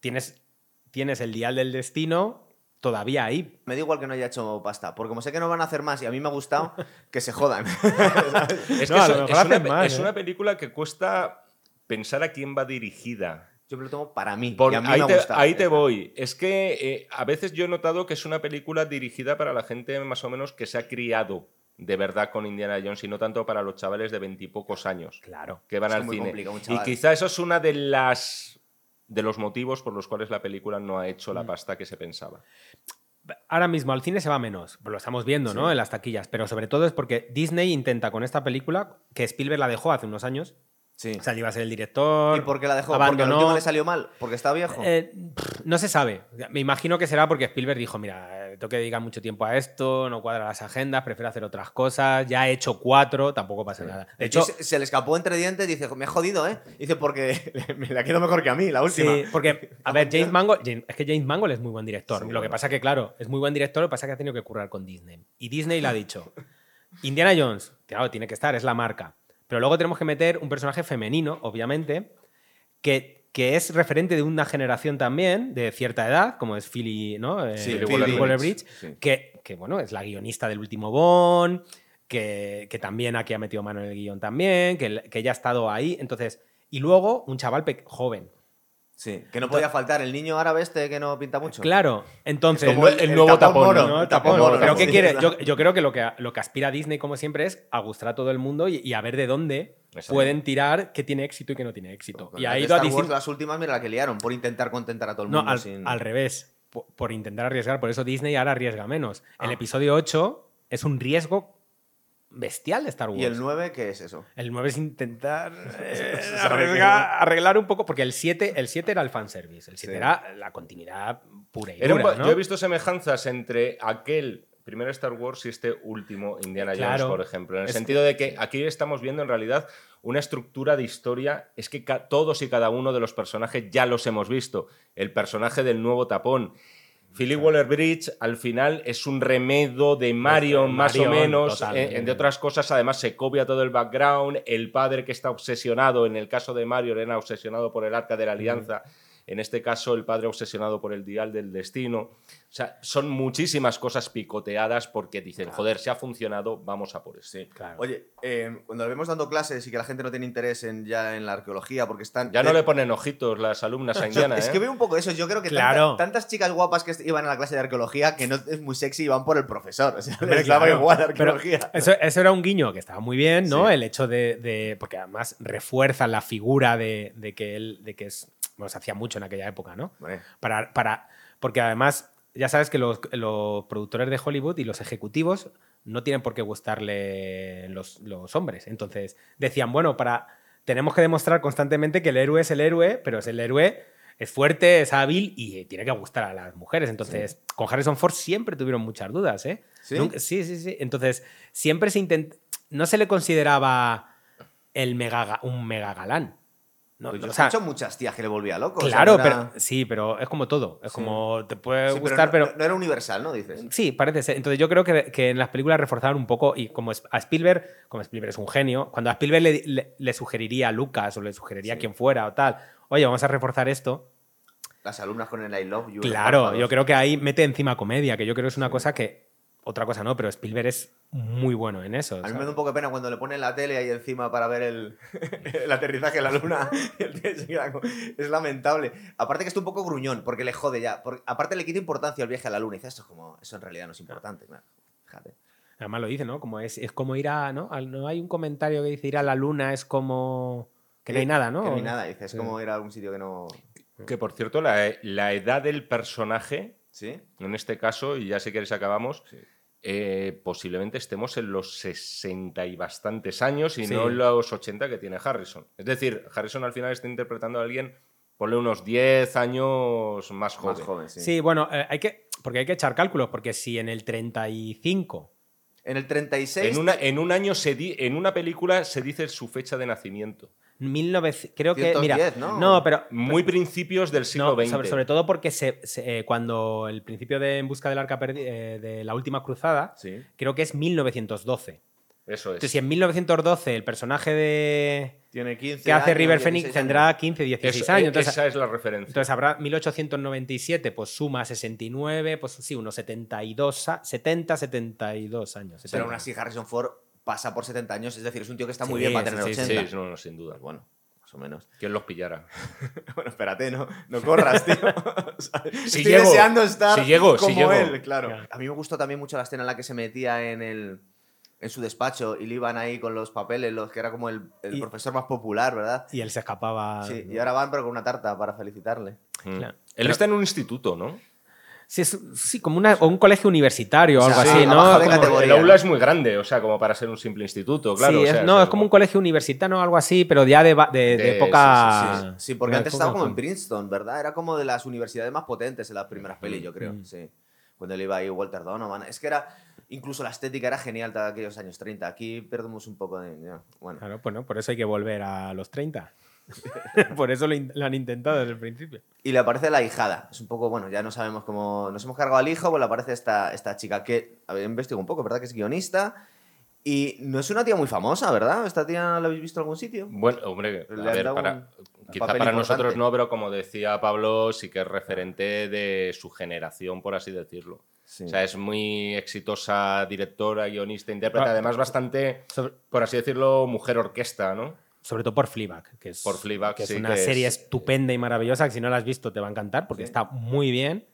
Tienes, tienes el dial del destino todavía ahí. Me da igual que no haya hecho pasta, porque como sé que no van a hacer más y a mí me ha gustado, que se jodan. Es, que es- lo mejor es una, hacen más, es ¿eh? una película que cuesta pensar a quién va dirigida. Yo me lo tomo para mí. Por- y a mí ahí me ha te, gustado. ahí te voy. Es que eh, a veces yo he notado que es una película dirigida para la gente más o menos que se ha criado de verdad con Indiana Jones y no tanto para los chavales de veintipocos años Claro. que van al cine. Y quizá eso es una de las de los motivos por los cuales la película no ha hecho Mm. la pasta que se pensaba. Ahora mismo al cine se va menos, lo estamos viendo, ¿no? En las taquillas, pero sobre todo es porque Disney intenta con esta película, que Spielberg la dejó hace unos años, Sí. o sea, iba a ser el director. ¿Y por qué la dejó? ¿Porque al último le salió mal? ¿Porque está viejo? Eh, pff, no se sabe. Me imagino que será porque Spielberg dijo, mira, tengo que dedicar mucho tiempo a esto, no cuadra las agendas, prefiero hacer otras cosas, ya he hecho cuatro, tampoco pasa nada. De hecho, se, se le escapó entre dientes y dice, me he jodido, ¿eh? Dice, porque me la quedo mejor que a mí, la última. Sí, porque, a ver, James Mangold, James- es que James Mangold es muy buen director. Sí, lo bueno. que pasa que, claro, es muy buen director, lo que pasa que ha tenido que currar con Disney. Y Disney le ha dicho, Indiana Jones, claro, tiene que estar, es la marca. Pero luego tenemos que meter un personaje femenino, obviamente, que, que es referente de una generación también, de cierta edad, como es Philly, ¿no? Eh, Sí, Phoebe Waller-Bridge. Sí. que, que, bueno, es la guionista del último Bond, que, que también aquí ha metido mano en el guion también, que, que ya ha estado ahí. Entonces, y luego un chaval joven. Sí, que no podía faltar el niño árabe este que no pinta mucho. Claro, entonces. Como el- el nuevo tapón, moro, ¿no? el Tapón. moro, Pero ¿qué quiere? Yo, yo creo que lo, que lo que aspira Disney, como siempre, es a gustar a todo el mundo y, y a ver de dónde Pueden tirar qué tiene éxito y qué no tiene éxito. Y las ha ido a Wars, las últimas, mira la que liaron, por intentar contentar a todo el No, mundo. al, sin- al revés. Por, por intentar arriesgar. Por eso Disney ahora arriesga menos. El Ah. episodio 8 es un riesgo bestial de Star Wars. ¿Y el 9 qué es eso? El 9 es intentar eh, arriesgar- arreglar un poco, porque el 7, el 7 era el fanservice, el 7 Sí. era la continuidad pura y un dura. Yo he visto semejanzas entre aquel primer Star Wars y este último Indiana Jones, Claro. por ejemplo. En el Es- sentido de que aquí estamos viendo en realidad una estructura de historia. Es que todos y cada uno de los personajes ya los hemos visto. El personaje del nuevo tapón. Philip Waller Bridge al final es un remedo de Marion, más o menos. totalmente. eh, entre otras cosas, además se copia todo el background. El padre que está obsesionado, en el caso de Marion, era obsesionado por el arca de la alianza. En este caso, el padre obsesionado por el dial del destino. O sea, son muchísimas cosas picoteadas porque dicen, joder, si ha funcionado, vamos a por eso. Claro. Oye, eh, cuando le vemos dando clases y que la gente no tiene interés en, ya en la arqueología porque están... Ya no le ponen ojitos las alumnas a Indiana, Es ¿eh? que veo un poco eso. Yo creo que tanta- Claro. tantas chicas guapas que iban a la clase de arqueología que no es muy sexy y van por el profesor. O sea, les daba claro. igual arqueología. eso, eso era un guiño que estaba muy bien, ¿no? Sí. El hecho de, de- Porque además refuerza la figura de, de que él. de que es. Bueno, se hacía mucho en aquella época, ¿no? Vale. Para, para, porque además, ya sabes que los, los productores de Hollywood y los ejecutivos no tienen por qué gustarle los, los hombres. Entonces, decían, bueno, para. Tenemos que demostrar constantemente que el héroe es el héroe, pero es el héroe. Es fuerte, es hábil y tiene que gustar a las mujeres. Entonces, con Harrison Ford siempre tuvieron muchas dudas, ¿eh? ¿Sí? Nunca- sí, sí, sí. Entonces, siempre se intenta. No se le consideraba el mega, ga- un mega galán. No, Pues o yo sea, he hecho muchas tías que le volvía loco. o sea, claro, no era- pero sí, pero es como todo. Es Sí. como te puede Sí, gustar, no, pero. no- era universal, ¿no? Dices. Sí, parece ser. Entonces yo creo que, que en las películas reforzaron un poco y como a Spielberg, como Spielberg es un genio, cuando a Spielberg le, le- le sugeriría a Lucas o le sugeriría a quien fuera o tal, oye, vamos a reforzar esto, Las alumnas con el I love you. claro, yo creo que ahí mete encima comedia, que yo creo que es una cosa que, otra cosa no, pero Spielberg es muy bueno en eso. A mí me da un poco de pena cuando le ponen la tele ahí encima para ver el, el aterrizaje de la luna. es lamentable. Aparte que está un poco gruñón, porque le jode ya. Porque, aparte le quita importancia al viaje a la luna. Y dice, esto es como, eso en realidad no es importante. claro. Fíjate. Además lo dice, ¿no? Como es, es como ir a, ¿no? No hay un comentario que dice ir a la luna es como... Que no hay nada, ¿no? Que no hay nada. Dice, es Sí. como ir a un sitio que no... Que por cierto, la, la edad del personaje, ¿Sí? en este caso, y ya si queréis acabamos, Sí. eh, posiblemente estemos en los 60 y bastantes años y Sí. no en los 80 que tiene Harrison. Es decir, Harrison al final está interpretando a alguien, ponle unos 10 años más joven. Más joven, sí. Sí, bueno, eh, hay que, porque hay que echar cálculos, porque si en el 35... En el 36... En, una, en un año se di- en una película se dice su fecha de nacimiento. 1900, creo que, mira, 110, ¿no? pero Muy principios del siglo no, XX. sobre, sobre todo porque se, se- eh, cuando el principio de En busca del arca perdi- eh, de la última cruzada, Sí. creo que es 1912. Eso es. Entonces, si en 1912 el personaje de Tiene 15 que hace años, River 16 Phoenix tendrá 15, 16 Eso- años. e- Entonces, esa es la referencia. entonces habrá 1897, pues suma 69, pues sí, unos 72, a- 70, 72 años. Pero 70. aún así Harrison Ford pasa por 70 años. Es decir, es un tío que está muy Sí, bien para tener sí, 80. sí, no, no, sin duda. Bueno, más o menos. ¿Quién los pillara? Bueno, espérate, no, no corras, tío. O sea, Si estoy llego, deseando estar si llego, si como llego. él, claro. Claro. A mí me gustó también mucho la escena en la que se metía en el en su despacho y le iban ahí con los papeles, los que era como el, el Y- profesor más popular, ¿verdad? Y él se escapaba. Sí, ¿no? y ahora van pero con una tarta para felicitarle. Mm. Claro. Él Pero- está en un instituto, ¿no? Sí, es- sí, como una, o un colegio universitario o O sea, algo sí, así, ¿no? Como- el aula es muy grande, o sea, como para ser un simple instituto, claro. sí, o es- sea, no, es es como un colegio universitario o algo así, pero ya de, ba- de- de De- época. sí, Sí, porque antes época estaba como en Princeton, ¿verdad? Era como de las universidades más potentes en las primeras pelis, yo creo. Mm. Sí. Cuando él iba ahí Walter Donovan. Es que era. Incluso la estética era genial de aquellos años 30. Aquí perdemos un poco de. Bueno. Claro, pues no, por eso hay que volver a los 30. por eso lo, lo han intentado desde el principio. Y le aparece la hijada. Es un poco, bueno, ya no sabemos cómo. Nos hemos cargado al hijo, pues le aparece esta, esta chica que. Había investigado un poco, ¿verdad? Que es guionista. Y no es una tía muy famosa, ¿verdad? ¿Esta tía la habéis visto en algún sitio? Bueno, hombre, a ver, para, quizá para importante. nosotros no, pero como decía Pablo, sí que es referente de su generación, por así decirlo. Sí. O sea, es muy exitosa directora, guionista, intérprete, Ah. además bastante, por así decirlo, mujer orquesta, ¿no? Sobre todo por Fleabag, que es, Por Fleabag, que es sí, una que es- serie estupenda y maravillosa, que si no la has visto te va a encantar, porque Sí. está muy bien.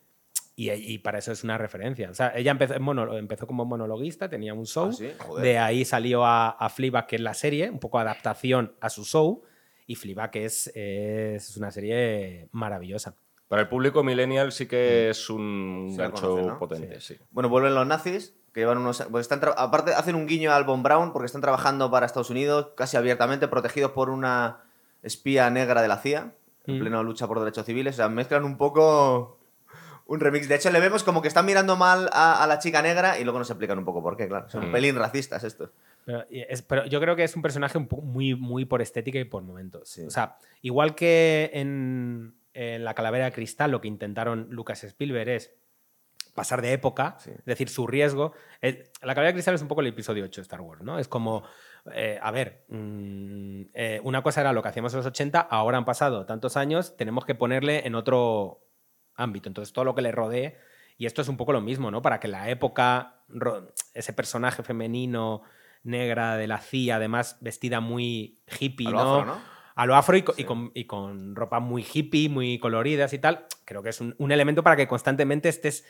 Y, y para eso es una referencia. O sea, ella empezó, en mono- empezó como monologuista, tenía un show. ¿Ah, sí? De ahí salió a, a Fleabag, que es la serie, un poco adaptación a su show. Y Fleabag es, es una serie maravillosa. Para el público millennial sí que es un gancho conoce, ¿no? potente, sí. Bueno, vuelven los nazis, que llevan unos... Pues están aparte, hacen un guiño al Von Braun porque están trabajando para Estados Unidos casi abiertamente, protegidos por una espía negra de la CIA, en Mm. pleno lucha por derechos civiles. O sea, mezclan un poco un remix. De hecho, le vemos como que están mirando mal a, a la chica negra y luego nos explican un poco por qué, claro. Son un Mm. pelín racistas estos. Pero, y es- pero yo creo que es un personaje un muy, muy por estética y por momentos. Sí. O sea, igual que en, en La Calavera de Cristal, lo que intentaron Lucas Spielberg es pasar de época, Sí. es decir, su riesgo. es- la de Cristal es un poco el episodio 8 de Star Wars, ¿no? Es como, eh, a ver, mm, eh, una cosa era lo que hacíamos en los 80, ahora han pasado tantos años, tenemos que ponerle en otro ámbito. Entonces, todo lo que le rodee. Y esto es un poco lo mismo, ¿no? Para que la época, ese personaje femenino, negra de la CIA, además vestida muy hippie, A lo ¿no? afro, ¿no? A lo afro y, con, y con ropa muy hippie, muy coloridas y tal. Creo que es un, un elemento para que constantemente estés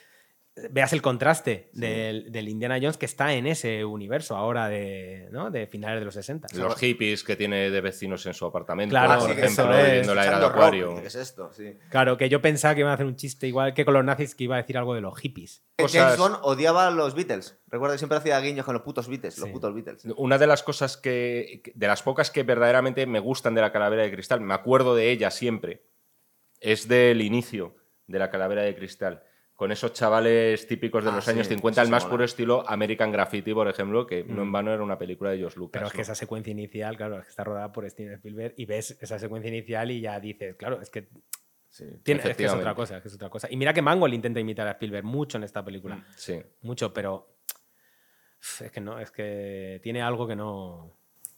veas el contraste del, del Indiana Jones que está en ese universo ahora de, ¿no? de finales de los 60. Los hippies que tiene de vecinos en su apartamento, Claro, por sí, que ejemplo, viviendo la era de rock, Acuario. dice, ¿Qué es esto? Sí. Claro, que yo pensaba que iban a hacer un chiste igual que con los nazis, que iba a decir algo de los hippies. Cosas- James Bond odiaba a los Beatles. Recuerda que siempre hacía guiños con los putos Beatles. Los Sí. putos Beatles. Una de las cosas que, de las pocas que verdaderamente me gustan de la calavera de cristal, me acuerdo de ella siempre, es del inicio de la calavera de cristal. Con esos chavales típicos de Ah, los sí, años 50, eso el más mola. puro estilo American Graffiti, por ejemplo, que no en Mm. vano era una película de George Lucas. Pero es que ¿no? esa secuencia inicial, claro, es que está rodada por Steven Spielberg y ves esa secuencia inicial y ya dices, claro, es que, Sí. tiene, es, que es otra cosa, es que es otra cosa. Y mira que Mangold intenta imitar a Spielberg mucho en esta película, Sí. mucho, pero es que no, es que tiene algo que no...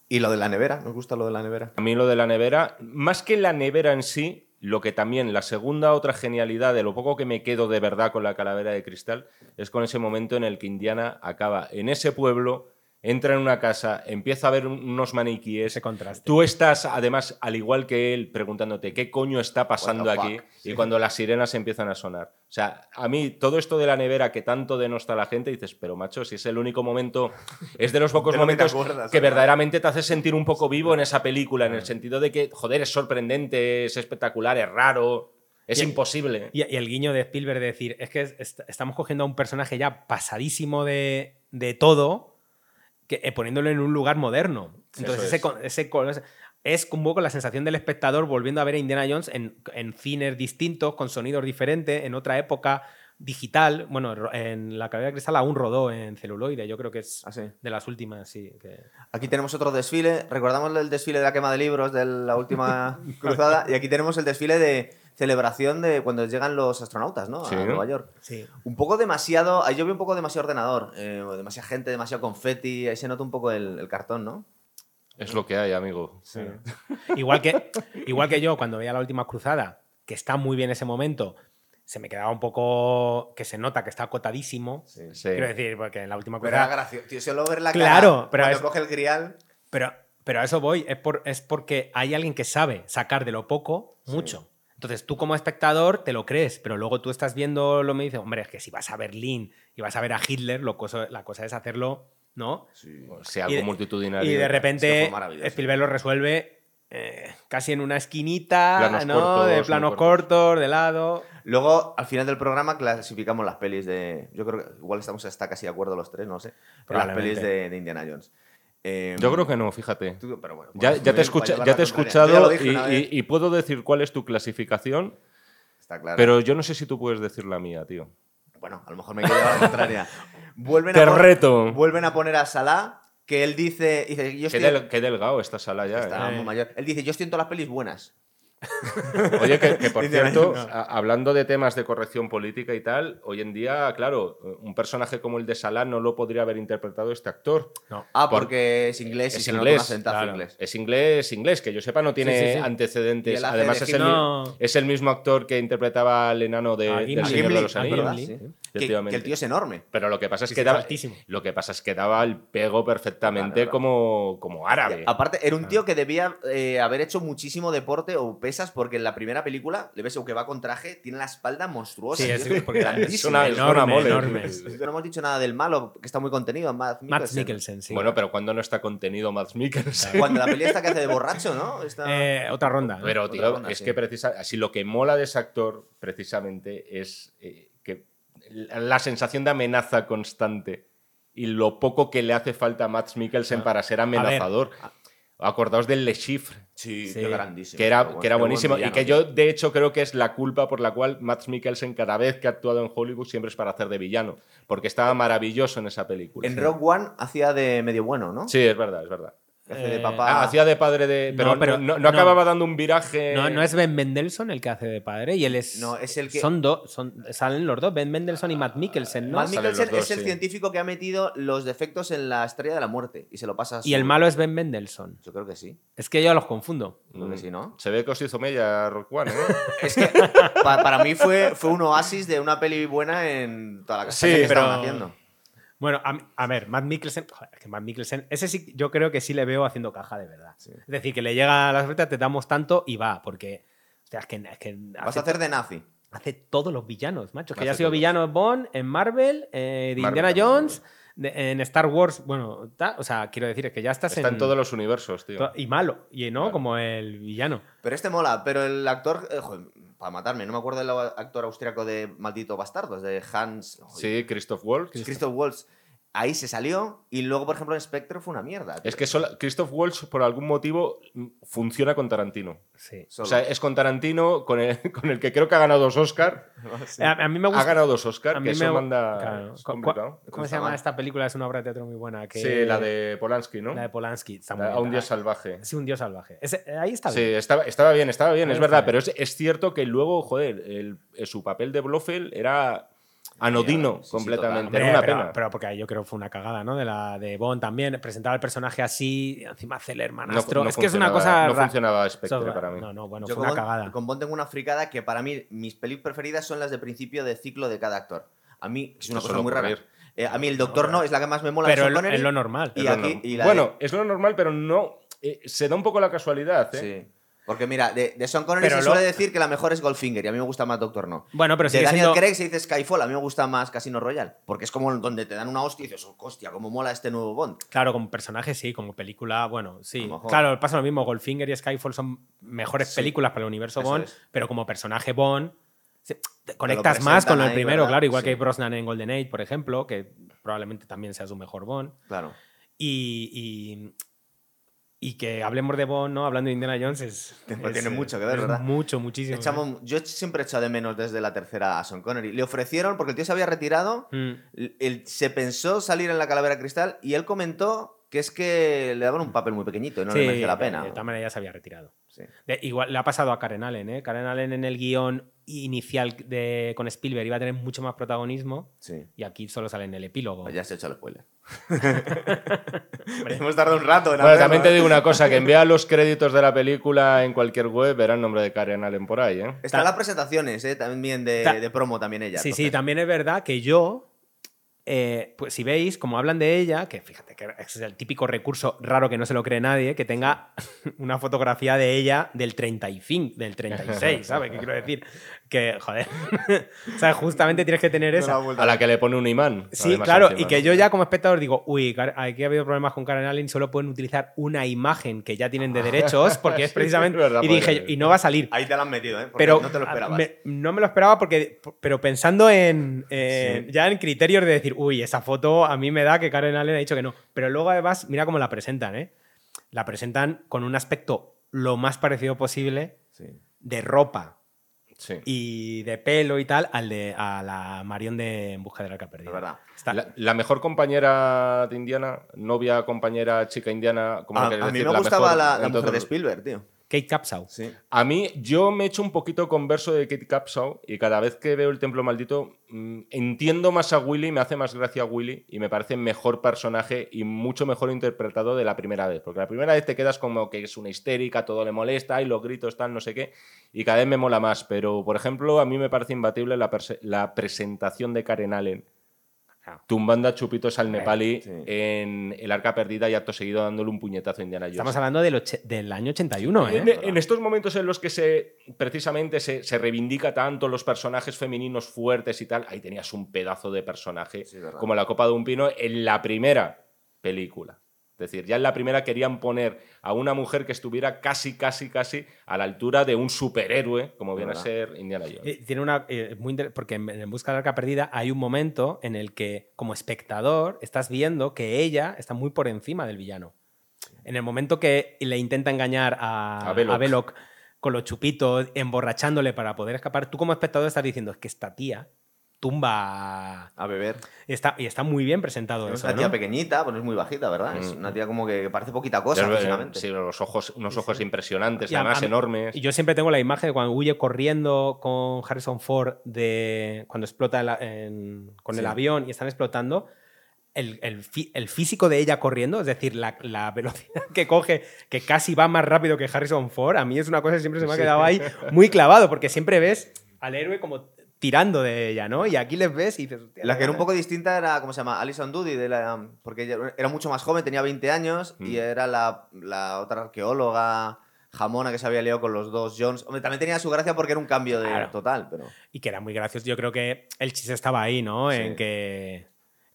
Y lo de la nevera. ¿Nos gusta lo de la nevera? A mí lo de la nevera, más que la nevera en sí, lo que también, la segunda otra genialidad de lo poco que me quedo de verdad con la calavera de cristal, es con ese momento en el que Indiana acaba en ese pueblo, entra en una casa, empieza a ver un- unos maniquíes. Ese contraste. Tú estás, además, al igual que él, preguntándote qué coño está pasando aquí fuck? y Sí. cuando las sirenas empiezan a sonar. O sea, a mí todo esto de la nevera que tanto denosta a la gente, dices, pero macho, si es el único momento, es de los pocos momentos acuerdas, que ¿verdad? verdaderamente te hace sentir un poco vivo en esa película, en el sentido de que, joder, es sorprendente, es espectacular, es raro, es Y- imposible. Y, y el guiño de Spielberg de decir, es que est- estamos cogiendo a un personaje ya pasadísimo de, de todo, que, eh, poniéndolo en un lugar moderno. Entonces, Eso ese, es. ese es un poco la sensación del espectador volviendo a ver a Indiana Jones en, en cines distintos, con sonidos diferentes, en otra época digital. Bueno, en La Calavera de Cristal aún rodó en celuloide, yo creo que es Ah, sí. de las últimas, sí. que- Aquí tenemos otro desfile. Recordamos el desfile de la quema de libros de la última cruzada. Y aquí tenemos el desfile de celebración de cuando llegan los astronautas, ¿no? Sí. A Nueva York. sí. Un poco demasiado. Ahí yo vi un poco demasiado ordenador. eh, demasiada gente, demasiado confeti. Ahí se nota un poco el, el cartón, ¿no? Es lo que hay, amigo. Igual que, igual que yo, cuando veía la última cruzada, que está muy bien ese momento, se me quedaba un poco. que se nota que está acotadísimo. Sí. Sí. Quiero decir, porque en la última Pero era cruzada. gracioso. Tío, solo ver la Claro, cara pero cuando es- coge el grial. Pero, pero a eso voy, es, por, es porque hay alguien que sabe sacar de lo poco mucho. Entonces tú como espectador te lo crees, pero luego tú estás viendo lo me dices, hombre, es que si vas a Berlín y vas a ver a Hitler, lo cosa- la cosa es hacerlo, ¿no? Sí. O sea, Y algo de- multitudinario. Y de repente. Spielberg lo resuelve eh, casi en una esquinita, Planos ¿no? cortos, de planos cortos. cortos, de lado. Luego, al final del programa, clasificamos las pelis de. Yo creo que igual estamos hasta casi de acuerdo los tres, no sé. Pero las pelis de, de Indiana Jones. Eh, Yo creo que no, fíjate. tú- pero bueno, Ya, ya te, escucha- ya te he escuchado y, puedo decir cuál es tu clasificación, Está claro. pero yo no sé si tú puedes decir la mía, tío. Bueno, a lo mejor me llevar la contraria. Vuelven Te a reto. Vuelven a poner a Salah, que él dice. dice yo Qué, estoy, del- qué delgado esta sala ya. está ¿eh? muy mayor. Él dice: Yo estoy en todas las pelis buenas. Oye, que, que por cierto, a- hablando de temas de corrección política y tal, hoy en día, claro, un personaje como el de Salah no lo podría haber interpretado este actor. No. Ah, Por- porque es inglés y es se un inglés, acentazo claro. inglés. Es inglés, inglés, que yo sepa no tiene Sí, sí, sí. Y antecedentes. Además de es el, No. mi- es el mismo actor que interpretaba al enano de, A del. Señor de los ah, Anillos. Que, que el tío es enorme. Pero lo que pasa es que daba, altísimo. lo que pasa es que daba el pego perfectamente Claro, claro. como, como árabe. Aparte, era un tío que debía eh, haber hecho muchísimo deporte o pesas, porque en la primera película le ves que va con traje, tiene la espalda monstruosa. Sí, es- es porque es una, Enorme, una enorme. No hemos dicho nada del malo, que está muy contenido. Matt Matt Mikkelsen. Sí. Bueno, pero cuando no está contenido Matt Mikkelsen. Cuando la peli esta que hace de borracho, ¿no? Esta- Eh, otra ronda. ¿no? Pero, tío, ronda, es sí. que precisa, así lo que mola de ese actor, precisamente, es eh, la sensación de amenaza constante y lo poco que le hace falta a Matt Mikkelsen Ah. para ser A ver, amenazador. Acordaos del Le Chiffre, Sí, Sí. qué grandísimo. que era, Qué buen- que era buen buenísimo. y villano, que yo, de hecho, creo que es la culpa por la cual Matt Mikkelsen, cada vez que ha actuado en Hollywood, siempre es para hacer de villano. Porque estaba maravilloso en esa película. En Rogue One hacía de medio bueno, ¿no? Sí, es verdad, es verdad. Que hace de Eh, papá. Ah, hacía de padre de. Pero no, pero- no- no no. acababa dando un viraje. No, no es Ben Mendelssohn el que hace de padre y él es. No, es el que- Son dos. Son, salen los dos, Ben Mendelssohn y Matt Mikkelsen, ¿no? Matt Mikkelsen dos, es el sí. científico que ha metido los defectos en la estrella de la muerte y se lo pasa a su- Y el malo es Ben Mendelssohn. Yo creo que sí. Es que yo los confundo. Creo que sí, ¿no? Se ve que os hizo mella Rock One, ¿eh? Es que pa- para mí fue, fue un oasis de una peli buena en toda la casa Sí, que pero- estaban haciendo. Bueno, a, a ver, Matt Mikkelsen. Joder, es que Matt Mikkelsen. Ese sí, yo creo que sí le veo haciendo caja de verdad. Es decir, que le llega a las ofertas, te damos tanto y va, porque. Es que, es que Vas a hacer de nazi. hace todos los villanos, macho. Que ya ha sido todos. villano en Bond, en Marvel, eh, de Marvel Indiana Jones, de- en Star Wars. Bueno, ta- o sea, quiero decir, es que ya estás Está en todos los universos, tío. to- Y malo, y no Claro. como el villano. Pero este mola, pero el actor, eh, joder, para matarme, no me acuerdo del actor austriaco de Maldito Bastardos, de Hans. joder, Sí, Christoph Waltz. Christoph Waltz. Ahí se salió y luego, por ejemplo, en Spectre fue una mierda. tío. Es que solo- Christoph Waltz, por algún motivo, mm, funciona con Tarantino. Sí. Solo. O sea, es con Tarantino, con el, con el que creo que ha ganado dos Oscar. Sí. A, a mí me Ha gusta. ganado dos Oscar, a mí que eso me- manda. claro. es ¿Cu- complicado. ¿Cómo se llama mal. esta película? Es una obra de teatro muy buena. Que, Sí, la de Polanski, ¿no? La de Polanski. Está muy La- bien. a un dios salvaje. Sí, un dios salvaje. Ese- ahí está Sí, bien. estaba, estaba bien, estaba bien, Ahí es verdad, bien. pero es, es cierto que luego, joder, el- el- su papel de Blofeld era anodino Sí, sí, completamente, era una pero, pena. pero porque yo creo que fue una cagada, ¿no? De la de Bond también. Presentar al personaje así, encima hacer el hermanastro. no es que es una cosa. No funcionaba Spectre para mí. No, no, bueno, Yo fue con una Bond- cagada. Con Bond tengo una fricada que para mí mis pelis preferidas son las de principio de ciclo de cada actor. A mí es una cosa muy rara. Eh, a mí el Doctor No es la que más me mola. Pero Sean es lo- normal. Y Es lo aquí normal. y la bueno, de- es lo normal, pero no. eh, se da un poco la casualidad, ¿eh? sí. Porque mira, de, de Sean Connery Pero se lo- suele decir que la mejor es Goldfinger y a mí me gusta más Doctor No. Bueno, pero de Daniel siendo. Craig se dice Skyfall, a mí me gusta más Casino Royale. Porque es como donde te dan una hostia y dices, "Oh, hostia, cómo mola este nuevo Bond. Claro, como personaje sí, como película, bueno, sí. Claro, pasa lo mismo. Goldfinger y Skyfall son mejores Sí. películas para el universo Bond, es. pero como personaje Bond, te conectas más con el primero, ¿verdad? claro, igual Sí. que Brosnan en Golden Age, por ejemplo, que probablemente también sea su mejor Bond. Claro. Y, y, y que hablemos de Bond, ¿no? Hablando de Indiana Jones es. Es, tiene eh, mucho que ver, ¿verdad? Mucho, muchísimo. ¿eh? Echamos- yo siempre he echado de menos desde la tercera a Sean Connery. Le ofrecieron, porque el tío se había retirado, Mm. él se pensó salir en la calavera cristal y él comentó que es que le daban un papel muy pequeñito y no Sí, le merecía la pena. De todas maneras ya se había retirado. Sí. De- igual le ha pasado a Karen Allen, ¿eh? Karen Allen en el guion inicial de, con Spielberg iba a tener mucho más protagonismo Sí. y aquí solo sale en el epílogo. Pues ya se ha hecho el spoiler. Hemos tardado un rato en Bueno, hacerlo, también te ¿eh? digo una cosa, que envía los créditos de la película en cualquier web, verá el nombre de Karen Allen por ahí, ¿eh? Están las presentaciones, ¿eh? También de, Ta- de promo también ella. sí, sí, también es verdad que yo eh, pues si veis, como hablan de ella, que fíjate que es el típico recurso raro que no se lo cree nadie, que tenga una fotografía de ella del 35, del 36, ¿sabes? ¿Qué quiero decir? Que, joder, o sea, justamente tienes que tener esa. A la que le pone un imán. Sí, claro, encima, y que yo ya como espectador digo, uy, aquí ha habido problemas con Karen Allen, solo pueden utilizar una imagen que ya tienen de derechos, porque es Sí, precisamente. verdad, y dije, y no va a salir. Ahí te lo han metido, ¿eh? Porque Pero no te lo esperabas. me- no me lo esperaba porque, pero pensando en eh, Sí. ya en criterios de decir, uy, esa foto a mí me da que Karen Allen ha dicho que no. Pero luego además, mira cómo la presentan, ¿eh? La presentan con un aspecto lo más parecido posible Sí. de ropa Sí. y de pelo y tal al de a la Marion de En busca del arca perdida. Es verdad. Está- La, la mejor compañera de Indiana, novia, compañera, chica indiana, como A, lo quieres a mí decir, me la gustaba mejor la, la todo mujer de el- Spielberg, tío. Kate Capshaw. Sí. A mí, yo me echo un poquito converso de Kate Capshaw y cada vez que veo El Templo Maldito mm, entiendo más a Willy, me hace más gracia a Willy y me parece mejor personaje y mucho mejor interpretado de la primera vez. Porque la primera vez te quedas como que es una histérica, todo le molesta y los gritos, tal, no sé qué. Y cada vez me mola más. Pero, por ejemplo, a mí me parece imbatible la, presentación de Karen Allen Claro. tumbando a chupitos al nepali sí. en El Arca Perdida y acto seguido dándole un puñetazo a Indiana Jones. Estamos hablando del, del año 81, ¿eh? En, en estos momentos en los que se precisamente se, se reivindica tanto los personajes femeninos fuertes y tal, ahí tenías un pedazo de personaje Sí, como la Copa de un Pino en la primera película. Es decir, ya en la primera querían poner a una mujer que estuviera casi, casi, casi a la altura de un superhéroe, como viene a ser Indiana Jones. Eh, Tiene una. eh, muy porque en, en Busca del Arca Perdida hay un momento en el que, como espectador, estás viendo que ella está muy por encima del villano. En el momento que le intenta engañar a, A Belloc. a Belloc con los chupitos, emborrachándole para poder escapar, tú como espectador estás diciendo, es que esta tía tumba. A beber. Y está, y está muy bien presentado Es eso. una tía ¿no? pequeñita, pues no es muy bajita, ¿verdad? Es Mm. una tía como que parece poquita cosa Ya, físicamente. sí, los ojos, unos ojos impresionantes, Y además a enormes. Y yo siempre tengo la imagen de cuando huye corriendo con Harrison Ford de cuando explota en- con el avión y están explotando. El, el físico de ella corriendo, es decir, la, la velocidad que coge, que casi va más rápido que Harrison Ford, a mí es una cosa que siempre se me ha quedado ahí muy clavado, porque siempre ves al héroe como tirando de ella, ¿no? Y aquí les ves y dices, "Hostia, La que era un gana". poco distinta era, ¿cómo se llama? Alison Doody, de la, porque ella era mucho más joven, tenía 20 años y Mm. era la, la otra arqueóloga jamona que se había liado con los dos Jones. Hombre, también tenía su gracia porque era un cambio de Claro. total, pero... Y que era muy gracioso. Yo creo que el chiste estaba ahí, ¿no? Sí. En que.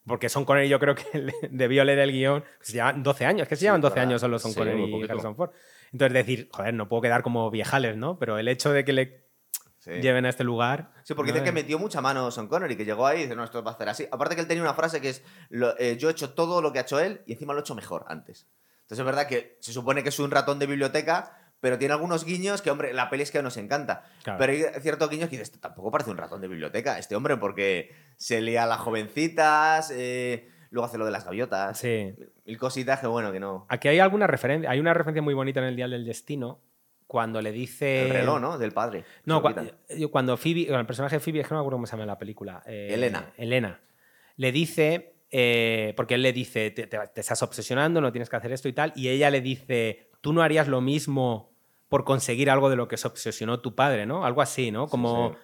Porque Son Connery, yo creo que le- debió leer el guion. que Se llevan 12 años, que se Sí, llevan 12 verdad. años solo Son Sí, Connery y. Harrison Ford. Entonces decir, joder, no puedo quedar como viejales, ¿no? Pero el hecho de que le Sí. lleven a este lugar. Sí, porque ¿no? dice que metió mucha mano Son Connery, que llegó ahí y dice, no, esto va a hacer así. Aparte que él tenía una frase que es, lo- eh, yo he hecho todo lo que ha hecho él y encima lo he hecho mejor antes. Entonces es verdad que se supone que es un ratón de biblioteca, pero tiene algunos guiños que, hombre, la peli es que nos encanta. Claro. Pero hay ciertos guiños que dices, "Este tampoco parece un ratón de biblioteca este hombre, porque se lía a las jovencitas, eh, luego hace lo de las gaviotas, Sí. mil cositas que bueno, que no... Aquí hay alguna referencia. Hay una referencia muy bonita en el Dial del Destino. Cuando le dice. El reloj, ¿no? Del padre. No, yo cuando Phoebe, el personaje de Phoebe, es que no me acuerdo cómo se llama en la película. eh, Elena. Elena. Le dice, eh, porque él le dice, te, te- te estás obsesionando, no tienes que hacer esto y tal, y ella le dice, tú no harías lo mismo por conseguir algo de lo que se obsesionó tu padre, ¿no? Algo así, ¿no? Como, sí.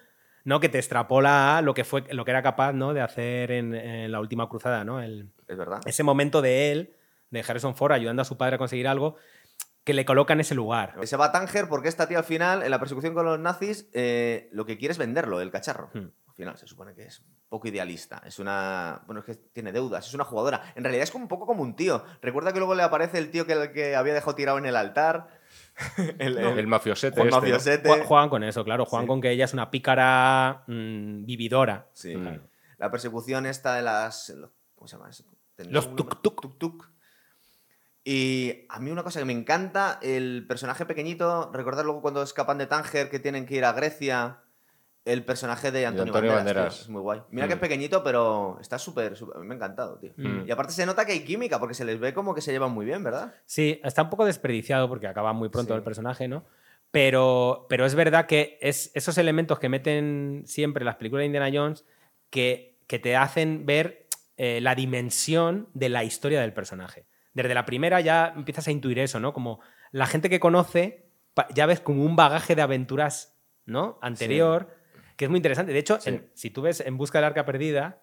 ¿no? Que te extrapola a lo que, fue, lo que era capaz, ¿no? De hacer en, en la última cruzada, ¿no? El, Es verdad. ese momento de él, de Harrison Ford, ayudando a su padre a conseguir algo, que le coloca en ese lugar. Se va a Tánger porque esta tía al final, en la persecución con los nazis, eh, lo que quiere es venderlo, el cacharro. Hmm. Al final se supone que es un poco idealista. Es una. Bueno, es que tiene deudas, es una jugadora. En realidad es como un poco como un tío. Recuerda que luego le aparece el tío que, el que había dejado tirado en el altar. el, el- El mafiosete. Juan este. Mafiosete. Ju- Juegan con eso, claro. Juegan Sí. con que ella es una pícara mm, vividora. Sí. Mm. La persecución esta de las. ¿Cómo se llama Los tuk-tuk. Y a mí una cosa que me encanta, el personaje pequeñito, recordar luego cuando escapan de Tánger que tienen que ir a Grecia, el personaje de Antonio, Antonio Banderas, Banderas. tío, es muy guay. Mira que es Mm. pequeñito, pero está súper, súper- a mí me ha encantado, tío. Mm. Y aparte se nota que hay química, porque se les ve como que se llevan muy bien, ¿verdad? Sí, está un poco desperdiciado porque acaba muy pronto Sí. el personaje, ¿no? Pero, pero es verdad que es esos elementos que meten siempre las películas de Indiana Jones que, que te hacen ver eh, la dimensión de la historia del personaje. Desde la primera ya empiezas a intuir eso, ¿no? Como la gente que conoce, ya ves como un bagaje de aventuras, ¿no? Anterior, que es muy interesante. De hecho, Sí. en- si tú ves En Busca del Arca Perdida,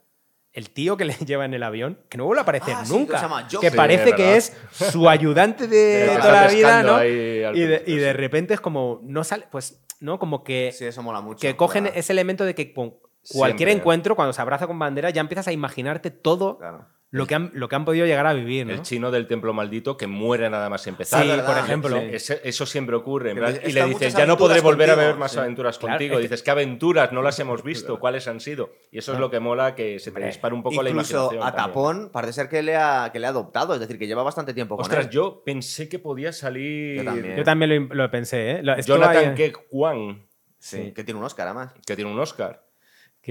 el tío que le lleva en el avión, que no vuelve a aparecer Ah, sí, que nunca. se llama que Sí, parece que es su ayudante de toda la vida, ¿no? Y de, y repente es como, no sale, pues, ¿no? Como que, Sí, eso mola mucho. que cogen claro. ese elemento de que con cualquier Siempre. encuentro, cuando se abraza con bandera, ya empiezas a imaginarte todo Claro. Lo, que han, lo que han podido llegar a vivir, ¿no? El chino del templo maldito que muere nada más empezar. Sí, por ejemplo. sí. Eso siempre ocurre. y le dices, ya no podré volver a contigo", ver más sí. aventuras Claro, contigo. es que- Dices, ¿qué aventuras? No las hemos visto. ¿Cuáles han sido? Y eso es lo que mola, que se te dispara un poco la Incluso imaginación. a también. Tapón parece ser que le, ha, que le ha adoptado, es decir, que lleva bastante tiempo con Ostras, él. yo pensé que podía salir Yo también. Yo también lo, lo pensé, ¿eh? Lo- Jonathan ahí- K. Kwan, Sí, que tiene un Oscar además. que tiene un Oscar.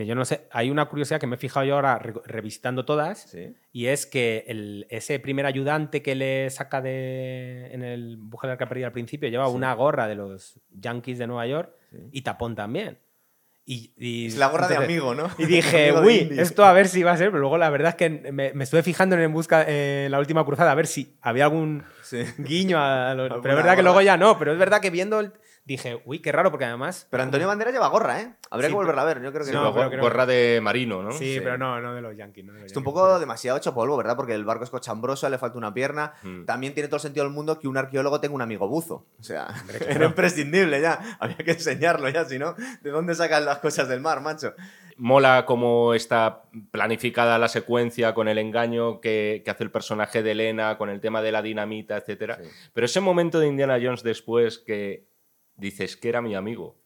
Que yo no sé, hay una curiosidad que me he fijado yo ahora re- revisitando todas, Sí. y es que el- ese primer ayudante que le saca de en el búsqueda que ha perdido al principio lleva una gorra de los Yankees de Nueva York y tapón también. Y, y- Es la gorra de amigo, ¿no? Y dije, uy, Indy". esto a ver si va a ser, pero luego la verdad es que me, me estuve fijando en, busca, en la última cruzada a ver si había algún guiño a los... Pero es verdad que luego ya no, pero es verdad que viendo el... Dije, uy, qué raro, porque además... Pero Antonio Bandera lleva gorra, ¿eh? Habría Sí, que volverla a ver, yo creo que Sí, no. Creo- gorra de marino, ¿no? Sí, Sí. pero no, no de los Yankees. no Está un poco demasiado hecho polvo, ¿verdad? Porque el barco es cochambroso, le falta una pierna. Mm. También tiene todo el sentido del mundo que un arqueólogo tenga un amigo buzo. O sea, era imprescindible ya. Había que enseñarlo ya, si no, ¿de dónde sacan las cosas del mar, macho? Mola cómo está planificada la secuencia con el engaño que, que hace el personaje de Elena, con el tema de la dinamita, etcétera. Sí. Pero ese momento de Indiana Jones después que dices que era mi amigo.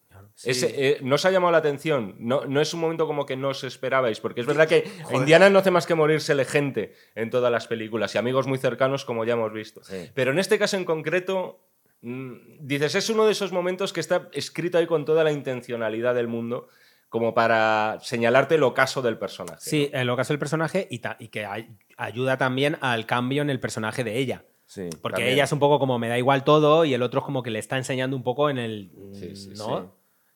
Ese, eh, ¿No os ha llamado la atención? No, no es un momento como que no os esperabais, porque es verdad que Joder. Indiana no hace más que morírsele gente en todas las películas y amigos muy cercanos como ya hemos visto. Sí. Pero en este caso en concreto, mm, dices, es uno de esos momentos que está escrito ahí con toda la intencionalidad del mundo como para señalarte el ocaso del personaje. Sí, en lo caso del personaje y, que ay- ayuda también al cambio en el personaje de ella. Sí. Porque También. ella es un poco como me da igual todo y el otro es como que le está enseñando un poco en el. Sí, sí, ¿No? sí.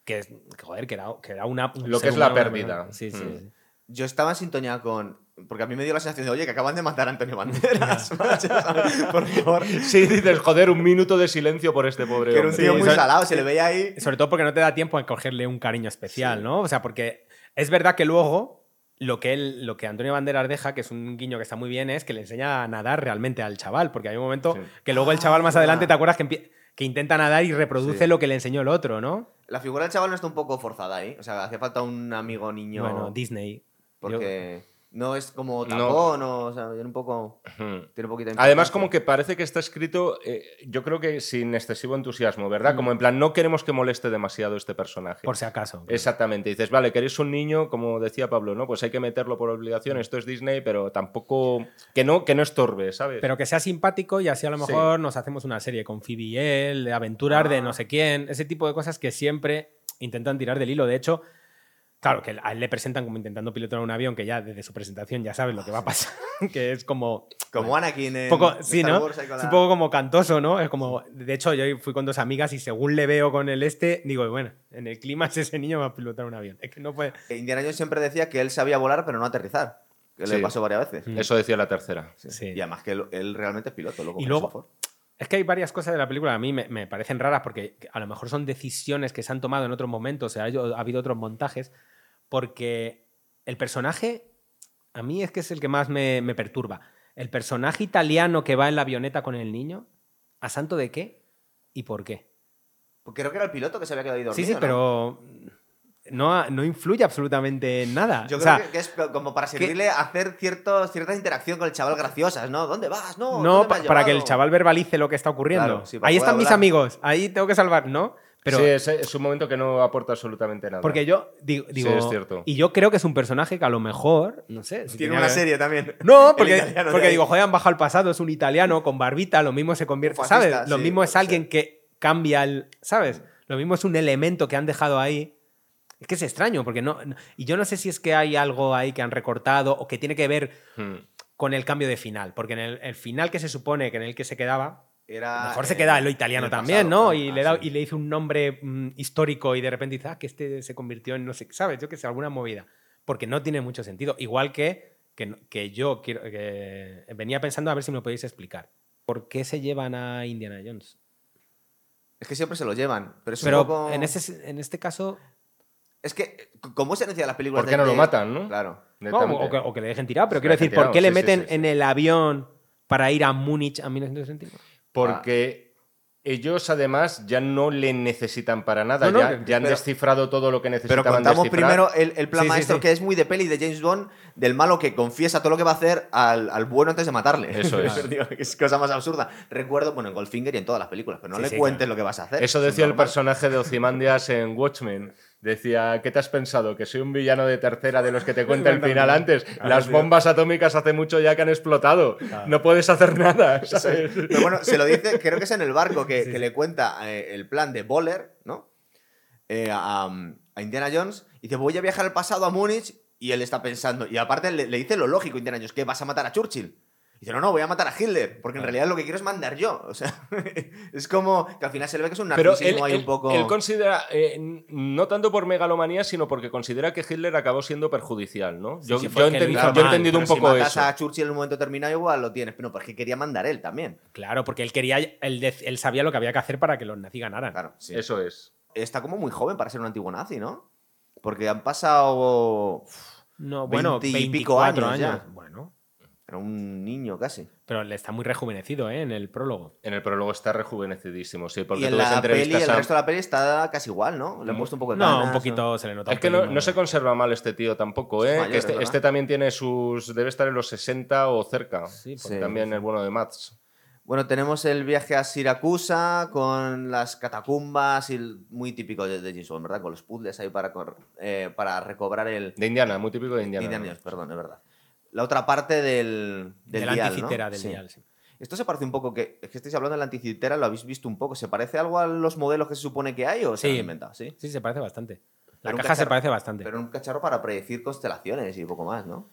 Que, joder, que era, que era una. un Lo que es la pérdida. Sí, sí. Mm. sí. Yo estaba en sintonía con. Porque a mí me dio la sensación de, oye, que acaban de matar a Antonio Banderas. Por favor. Sí, dices, joder, un minuto de silencio por este pobre Que era un tío Sí, muy salado, se le veía ahí. Sobre todo porque no te da tiempo a cogerle un cariño especial, Sí. ¿no? O sea, porque es verdad que luego lo que, él, lo que Antonio Banderas deja, que es un guiño que está muy bien, es que le enseña a nadar realmente al chaval. Porque hay un momento Sí. que luego el Ah, chaval más verdad. adelante, ¿te acuerdas? Que, que intenta nadar y reproduce Sí. lo que le enseñó el otro, ¿no? La figura del chaval no está un poco forzada ahí. O sea, hacía falta un amigo niño. Bueno, Disney. Porque no es como No. tapón o, o sea, tiene un poco. Tiene un poquito de Además, como que parece que está escrito, eh, yo creo que sin excesivo entusiasmo, ¿verdad? Como en plan, no queremos que moleste demasiado este personaje. Por si acaso. Exactamente. Dices, vale, queréis un niño, como decía Pablo, ¿no? Pues hay que meterlo por obligación, esto es Disney, pero tampoco. que no, que no estorbe, ¿sabes? Pero que sea simpático y así a lo Sí. mejor nos hacemos una serie con Phoebe y él, de aventuras de Ah. no sé quién, ese tipo de cosas que siempre intentan tirar del hilo. De hecho, claro, que a él le presentan como intentando pilotar un avión que ya desde su presentación ya sabes lo que va a pasar, que es como... Como Anakin en. poco, en sí, Star ¿no? Wars ahí con Es la- un poco como cantoso, ¿no? Es como, de hecho, yo fui con dos amigas y según le veo con el este, digo, bueno, en el clima ese niño va a pilotar un avión. Es que no puede... Indiana Jones siempre decía que él sabía volar, pero no aterrizar. Que Sí. le pasó varias veces. Mm. Eso decía la tercera. Sí. Sí. Y además que él, él realmente es piloto. Luego Y luego-. Es que hay varias cosas de la película que a mí me, me parecen raras porque a lo mejor son decisiones que se han tomado en otros momentos, o sea, ha habido otros montajes, porque el personaje, a mí es que es el que más me, me perturba. El personaje italiano que va en la avioneta con el niño, ¿a santo de qué? ¿Y por qué? Porque creo que era el piloto que se había quedado ahí dormido. sí, sí, pero no, no influye absolutamente en nada. Yo O creo sea, que, es como para servirle a hacer ciertos, ciertas interacción con el chaval graciosas, ¿no? ¿Dónde vas? No, No, ¿dónde me pa- has para que el chaval verbalice lo que está ocurriendo. Claro, sí, para ahí están mis amigos, ahí tengo que salvar, ¿no? Pero sí, es, es un momento que no aporta absolutamente nada. Porque yo digo, digo- es cierto. y yo creo que es un personaje que a lo mejor, no sé, si Tiene una que- serie también. No, porque, porque digo, joder, han bajado al pasado, es un italiano con barbita, lo mismo se convierte, fascista, ¿sabes? Lo sí, mismo es alguien ser. que cambia el, ¿sabes? Lo mismo es un elemento que han dejado ahí. Es que es extraño, porque no, no- y yo no sé si es que hay algo ahí que han recortado o que tiene que ver Hmm. con el cambio de final, porque en el, el final que se supone que en el que se quedaba, Era, mejor se queda en lo italiano también, pasado, ¿no? ah, Y, ah, le, da- sí. y le hizo un nombre mm, histórico y de repente dice, ah, que este se convirtió en no sé, ¿sabes? Yo que sé, alguna movida. Porque no tiene mucho sentido. Igual que, que, que yo quiero, que venía pensando a ver si me lo podéis explicar. ¿Por qué se llevan a Indiana Jones? Es que siempre se lo llevan. Pero es Pero un poco... en, ese, en este caso, Es que, ¿cómo se decía las películas? ¿Por qué no de- lo matan, no? Claro. No, o, que, o que le dejen tirado, pero quiero decir, ¿por qué le meten sí, sí. en el avión para ir a Múnich a 1961? Porque ellos además ya no le necesitan para nada. No, no, ya, que- ya han pero- descifrado todo lo que Pero necesitaban contamos descifrar. primero el, el plan Sí, maestro, sí. que es muy de peli de James Bond, del malo que confiesa todo lo que va a hacer al, al bueno antes de matarle. Eso es. Es cosa más absurda. Recuerdo, bueno, en Goldfinger y en todas las películas, pero no le cuentes claro. lo que vas a hacer. Eso Es decía el personaje de Ozymandias en Watchmen. Decía, ¿qué te has pensado? ¿Que soy un villano de tercera de los que te cuenta el final antes? Las bombas atómicas hace mucho ya que han explotado. No puedes hacer nada. ¿sabes? Pero bueno, se lo dice, creo que es en el barco que, que le cuenta eh, el plan de Boller, ¿no? Eh, a, a Indiana Jones. Y dice, voy a viajar al pasado a Múnich. Y él está pensando. Y aparte le, le dice lo lógico, Indiana Jones, que vas a matar a Churchill. Y dice, no, no, voy a matar a Hitler. Porque en realidad lo que quiero es mandar yo. O sea, es como que al final se le ve que es un Pero él, narcisismo ahí un poco. él considera, eh, no tanto por megalomanía, sino porque considera que Hitler acabó siendo perjudicial, ¿no? yo sí, yo he hizo yo he mal, entendido un poco si matas eso. a Churchill en un momento determinado, igual lo tienes. Pero porque quería mandar él también. Claro, porque él quería, él, él sabía lo que había que hacer para que los nazis ganaran. Claro, sí. Eso es. Está como muy joven para ser un antiguo nazi, ¿no? Porque han pasado. No, bueno, 20 y pico 24 años años. ya. Era un niño casi. pero le está muy rejuvenecido, ¿eh? En el prólogo. En el prólogo está rejuvenecidísimo, sí, porque y en tú la peli, entrevistas el a- resto de la peli está casi igual, ¿no? Le han puesto un poco de No, un poquito se le nota. Es que no, se conserva mal este tío tampoco, Es ¿eh? mayor, que este, es este también tiene sus. Debe estar en los 60 o cerca. Sí, Sí. También el bueno de Mats. Bueno, tenemos el viaje a Siracusa con las catacumbas y el- muy típico de, de James Bond, ¿verdad? Con los puzzles ahí para, eh, para recobrar el... De Indiana, muy típico de Indiana. Indiana perdón, es verdad. La otra parte del, del de la dial, anticitera ¿no? del Sí. dial, sí. Esto se parece un poco que... Es que estáis hablando de la anticitera, lo habéis visto un poco. ¿Se parece algo a los modelos que se supone que hay o se Sí. han inventado? Sí. Sí, se parece bastante. La Pero caja se parece bastante. Pero un cacharro para predecir constelaciones y poco más, ¿no?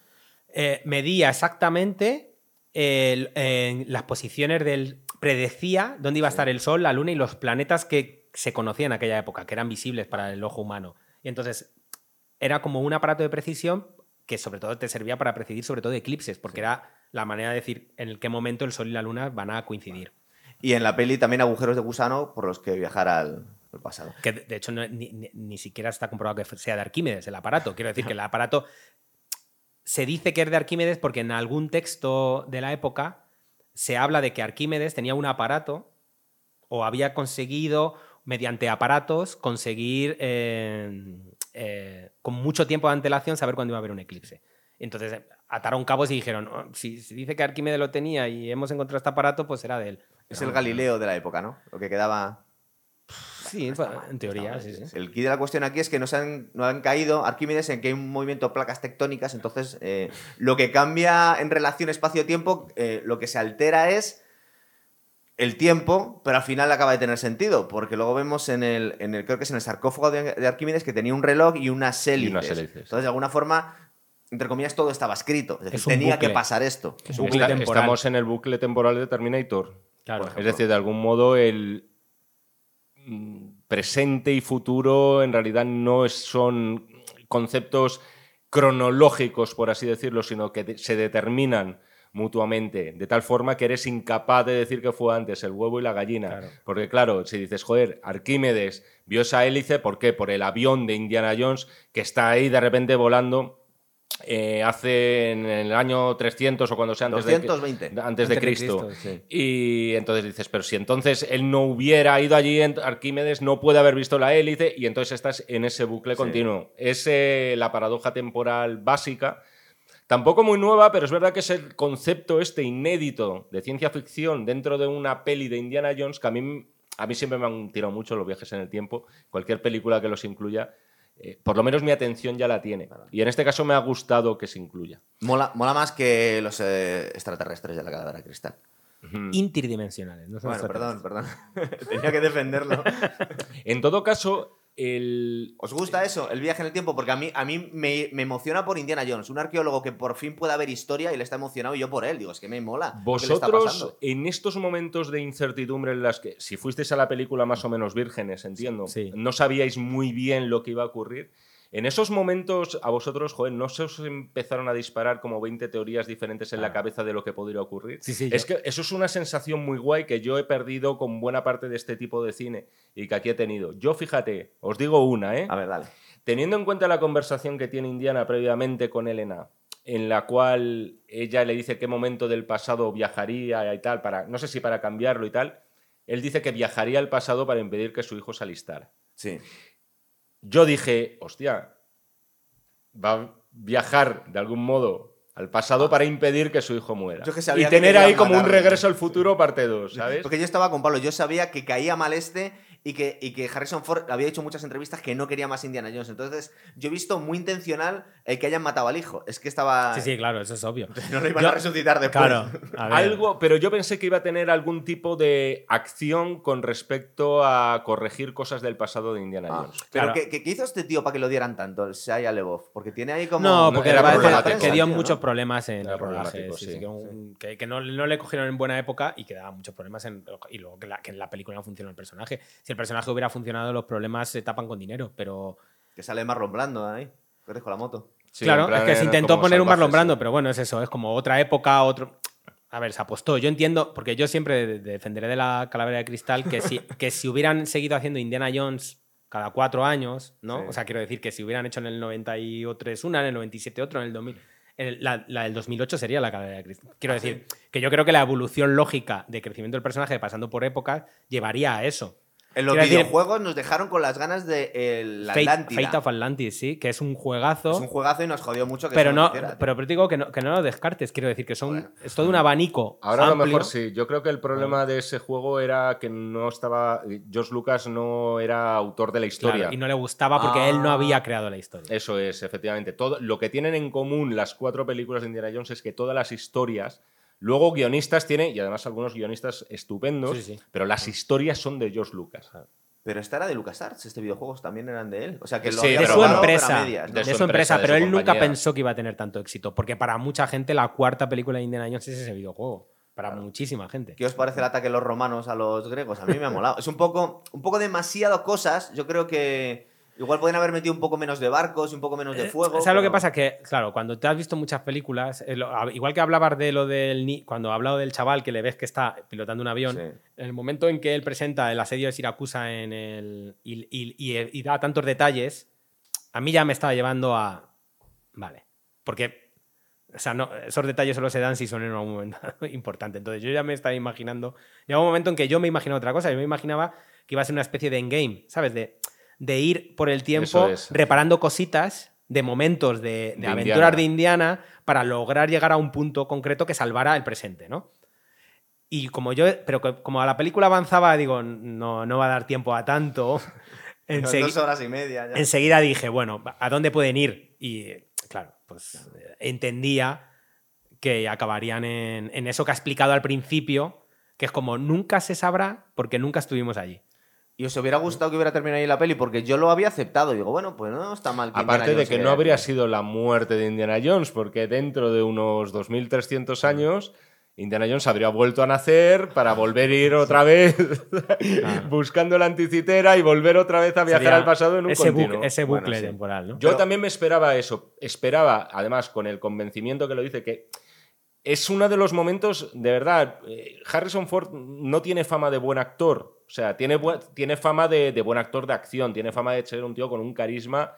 Eh, medía exactamente el- en las posiciones del. predecía dónde iba a estar el Sol, la Luna y los planetas que se conocían en aquella época, que eran visibles para el ojo humano. Y entonces era como un aparato de precisión que sobre todo te servía para predecir sobre todo eclipses, porque era la manera de decir en qué momento el Sol y la Luna van a coincidir. Y en la peli también agujeros de gusano por los que viajar al, al pasado. Que de de hecho no- ni, ni- ni siquiera está comprobado que sea de Arquímedes el aparato. Quiero decir que el aparato se dice que es de Arquímedes porque en algún texto de la época se habla de que Arquímedes tenía un aparato o había conseguido, mediante aparatos, conseguir eh, eh, con mucho tiempo de antelación saber cuándo iba a haber un eclipse. Entonces ataron cabos y dijeron, "Oh, si, si dice que Arquímedes lo tenía y hemos encontrado este aparato, pues será de él. Es el no. Galileo de la época, ¿no? Lo que quedaba... Sí, en teoría, sí, sí. El key de la cuestión aquí es que no, se han, no han caído Arquímedes en que hay un movimiento de placas tectónicas, entonces eh, lo que cambia en relación espacio-tiempo, eh, lo que se altera es el tiempo, pero al final acaba de tener sentido, porque luego vemos en el, en el creo que es en el sarcófago de, de Arquímedes que tenía un reloj y unas hélices. unas hélices. Entonces, de alguna forma, entre comillas, todo estaba escrito. Es decir, Es un tenía bucle. que pasar esto. Es un Está- bucle temporal. estamos en el bucle temporal de Terminator. Claro. Es decir, de algún modo el mm, presente y futuro en realidad no son conceptos cronológicos, por así decirlo, sino que se determinan mutuamente, de tal forma que eres incapaz de decir que fue antes el huevo y la gallina. Claro. Porque claro, si dices, joder, Arquímedes vio esa hélice, ¿por qué? Por el avión de Indiana Jones que está ahí de repente volando eh, hace en el año 300 o cuando sea antes de, 220. antes de Antes de Cristo. Cristo, sí. Y entonces dices, pero si entonces él no hubiera ido allí, Arquímedes no puede haber visto la hélice y entonces estás en ese bucle Sí. continuo. Es eh, la paradoja temporal básica. Tampoco muy nueva, pero es verdad que es el concepto este inédito de ciencia ficción dentro de una peli de Indiana Jones que a mí, a mí siempre me han tirado mucho los viajes en el tiempo. Cualquier película que los incluya, eh, por lo menos mi atención ya la tiene. Y en este caso me ha gustado que se incluya. Mola, mola más que los eh, extraterrestres de la calavera de cristal. Interdimensionales. No Bueno, perdón, perdón. Tenía que defenderlo. En todo caso, el, ¿Os gusta eso, el viaje en el tiempo? Porque a mí, a mí me, me emociona por Indiana Jones, un arqueólogo que por fin pueda ver historia y le está emocionado y yo por él. Digo, es que me mola. Vosotros, pasando. en estos momentos de incertidumbre en las que, si fuisteis a la película más o menos vírgenes, entiendo, Sí. no sabíais muy bien lo que iba a ocurrir, En esos momentos, a vosotros, joder, ¿no se os empezaron a disparar como 20 teorías diferentes en la cabeza de lo que podría ocurrir? Sí, sí, Es yo- que eso es una sensación muy guay que yo he perdido con buena parte de este tipo de cine y que aquí he tenido. Yo, fíjate, os digo una, ¿eh? A ver, dale. Teniendo en cuenta la conversación que tiene Indiana previamente con Elena, en la cual ella le dice qué momento del pasado viajaría y tal, para, no sé si para cambiarlo y tal, él dice que viajaría al pasado para impedir que su hijo se alistara. Sí. Yo dije, hostia, va a viajar de algún modo al pasado para impedir que su hijo muera. Yo que sabía y tener ahí como un regreso al futuro parte 2, ¿sabes? Porque yo estaba con Pablo, yo sabía que caía mal este y que, y que Harrison Ford había hecho muchas entrevistas que no quería más Indiana Jones. Entonces, yo he visto muy intencional el que hayan matado al hijo. Es que estaba. Sí, sí, claro, eso es obvio. No lo iban Yo- a resucitar después. Claro, a ver. Algo, pero yo pensé que iba a tener algún tipo de acción con respecto a corregir cosas del pasado de Indiana Ah, Jones. pero Claro. ¿qué, qué- qué hizo este tío para que lo dieran tanto, el Shia LeBoff? Porque tiene ahí como. No, no, porque era problemático, que dio muchos problemas en Era el rodaje. problemático, sí, sí, sí. que, un- que- que no, no le cogieron en buena época y que daba muchos problemas en, y luego que, la- que en la película no funcionó el personaje. Si el personaje hubiera funcionado, los problemas se tapan con dinero, pero Que sale Marlon Blando ahí. Corres con la moto. Sí, claro, es que se intentó poner un Marlon Brando, sí. pero bueno, es eso, es como otra época, otro... A ver, se apostó. Yo entiendo, porque yo siempre de- defenderé de la calavera de cristal que si, que si hubieran seguido haciendo Indiana Jones cada cuatro años, ¿no? Sí. O sea, quiero decir que si hubieran hecho en el 93 una, en el 97 otro, en el 2000... el- la, la del 2008 sería la calavera de cristal. Quiero decir que yo creo que la evolución lógica de crecimiento del personaje pasando por épocas llevaría a eso. En los decir- videojuegos nos dejaron con las ganas de el, la Fate, of Atlantis, sí, que es un juegazo. Es un juegazo y nos jodió mucho que pero no, se hiciera, pero, pero te digo que no, que no lo descartes. Quiero decir que son, es todo un abanico. Ahora a lo mejor sí. Yo creo que el problema de ese juego era que no estaba. George Lucas no era autor de la historia. Claro, y no le gustaba porque Ah. él no había creado la historia. Eso es, efectivamente. Todo, lo que tienen en común las cuatro películas de Indiana Jones es que todas las historias. Luego guionistas tiene, y además algunos guionistas estupendos, Sí, sí. pero las historias son de George Lucas. Pero esta era de LucasArts, este videojuegos también eran de él. O sea que lo Sí, había de su empresa, medias, ¿no? de, De su empresa, pero su él nunca pensó que iba a tener tanto éxito, porque para mucha gente la cuarta película de Indiana Jones es ese videojuego, para muchísima gente. ¿Qué os parece el ataque de los romanos a los griegos? A mí me ha molado. Es un poco, un poco demasiado cosas. Yo creo que igual podrían haber metido un poco menos de barcos y un poco menos de fuego. Eh, ¿Sabes lo que pero- pasa? Que, claro, cuando te has visto muchas películas, eh, igual que hablabas de lo del. Cuando ha hablado del chaval que le ves que está pilotando un avión, Sí. en el momento en que él presenta el asedio de Siracusa en el, y, y- y- y da tantos detalles, a mí ya me estaba llevando a. Vale. Porque. O sea, no, esos detalles solo se dan si son en un momento importante. Entonces yo ya me estaba imaginando. Llegó un momento en que yo me imaginaba otra cosa. Yo me imaginaba que iba a ser una especie de endgame, ¿sabes? De, de ir por el tiempo es. reparando cositas de momentos de, de De aventuras Indiana. de Indiana para lograr llegar a un punto concreto que salvara el presente, ¿no? Y como yo, pero como a la película avanzaba, digo, no, no va a dar tiempo a tanto. Unas Ensegui- Dos horas y media. ya. enseguida dije, bueno, ¿a dónde pueden ir? Y claro, pues eh, entendía que acabarían en, en eso que ha explicado al principio, que es como nunca se sabrá porque nunca estuvimos allí. ¿Y os hubiera gustado que hubiera terminado ahí la peli? Porque yo lo había aceptado. Digo, bueno, pues no está mal. que Aparte Indiana de que no habría sido la muerte de Indiana Jones, porque dentro de unos 2300 años Indiana Jones habría vuelto a nacer para volver a ir otra vez buscando la anticitera y volver otra vez a viajar Sería al pasado en un ese, continuo. bucle, ese Bueno, bucle sí. temporal, ¿no? Yo Pero- también me esperaba eso. Esperaba, además, con el convencimiento que lo dice, que es uno de los momentos, de verdad, eh, Harrison Ford no tiene fama de buen actor. O sea, tiene, tiene fama de, de buen actor de acción, tiene fama de ser un tío con un carisma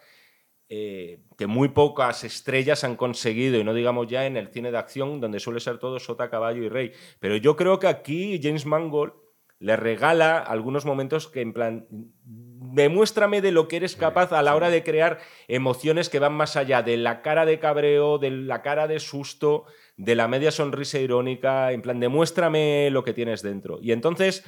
eh, que muy pocas estrellas han conseguido, y no digamos ya en el cine de acción, donde suele ser todo sota, caballo y rey. Pero yo creo que aquí James Mangold le regala algunos momentos que en plan demuéstrame de lo que eres capaz a la hora de crear emociones que van más allá de la cara de cabreo, de la cara de susto, de la media sonrisa irónica, en plan demuéstrame lo que tienes dentro. Y entonces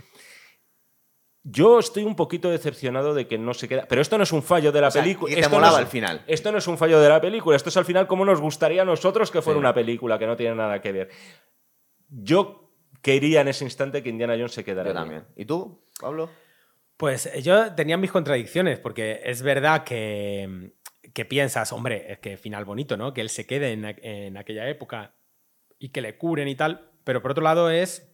yo estoy un poquito decepcionado de que no se queda, pero esto no es un fallo de la O sea, película. que te Esto no molaba es- al final. Esto no es un fallo de la película, esto es al final como nos gustaría a nosotros que fuera Sí. una película que no tiene nada que ver. Yo quería en ese instante que Indiana Jones se quedara. Yo también. ¿Y tú, Pablo? Pues eh, yo tenía mis contradicciones, porque es verdad que, que piensas, hombre, es que final bonito, ¿no? Que él se quede en, en aquella época y que le curen y tal, pero por otro lado es,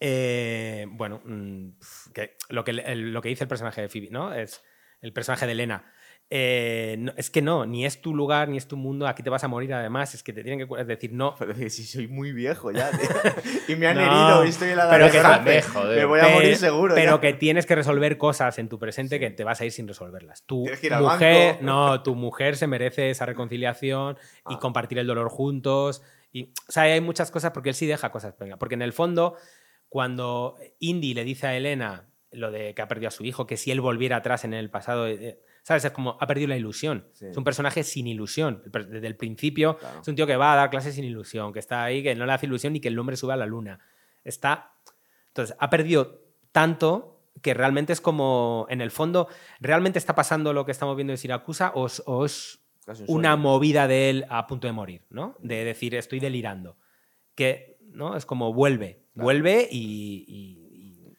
eh, bueno, mm, que lo, que el- lo que dice el personaje de Phoebe, ¿no? Es el personaje de Elena. eh, no, es que no, ni es tu lugar, ni es tu mundo, aquí te vas a morir además, es que te tienen que es decir, no. Pero si soy muy viejo ya, tío. y me han No, herido y estoy en la pero de que joder. Me voy a morir seguro. Pero ya. que tienes que resolver cosas en tu presente que te vas a ir sin resolverlas. Tu que ir al mujer, banco. no, tu mujer se merece esa reconciliación y Ah. compartir el dolor juntos. Y, o sea, hay muchas cosas porque él sí deja cosas. venga, Porque en el fondo, cuando Indy le dice a Elena lo de que ha perdido a su hijo, que si él volviera atrás en el pasado, eh, ¿sabes? Es como ha perdido la ilusión. Sí. Es un personaje sin ilusión. Desde el principio Claro. es un tío que va a dar clases sin ilusión, que está ahí, que no le hace ilusión ni que el hombre sube a la luna. Está. Entonces, ha perdido tanto que realmente es como, en el fondo, ¿realmente está pasando lo que estamos viendo en Siracusa o o es un una movida de él a punto de morir, ¿no? De decir, estoy delirando. Que, ¿no? Es como vuelve, Claro. vuelve y,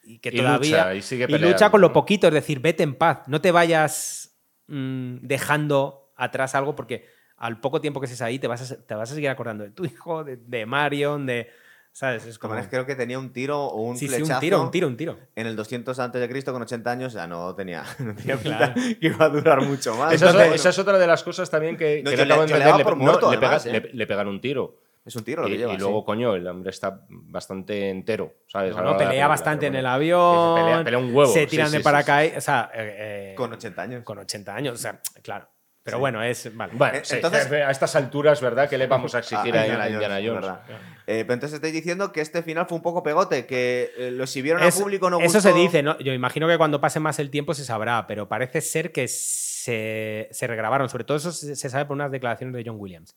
y- que Y todavía... lucha, y sigue y peleando, lucha con lo poquito, es decir, vete en paz, no te vayas mm, dejando atrás algo porque al poco tiempo que estés ahí te vas a, te vas a seguir acordando de tu hijo, de, de Marion, de... ¿Sabes? Es como... Creo que tenía un tiro o un sí, sí, flechazo. un tiro, un tiro, un tiro. En el 200 antes de Cristo con 80 años ya no tenía, no tenía Claro. que iba a durar mucho más. Esa, es, Entonces, esa es otra de las cosas también que, No, que yo no acabo le- de yo le Le, por no, muerto, le además, pega- ¿eh? le- le pegan un tiro. es un tiro lo que y, lleva. y sí. luego, coño, el hombre está bastante entero, ¿sabes? No, no, la pelea película, bastante en el avión. Pelea- pelea un huevo, Se sí, tiran sí, de sí, paracaídas. O sea, eh, eh, Con 80 años. Con 80 años, o sea, claro. Pero Sí. bueno, es. Vale. Bueno, Eh, sí, entonces- a estas alturas, ¿verdad? ¿Qué le vamos a exigir Ah, a, Indiana Indiana Jones, Jones? verdad. Eh, pero entonces estáis diciendo que este final fue un poco pegote, que eh, lo exhibieron Es- al público no eso gustó. se dice, ¿no? Yo imagino que cuando pase más el tiempo se sabrá, pero parece ser que se, se regrabaron. Sobre todo eso se, se sabe por unas declaraciones de John Williams.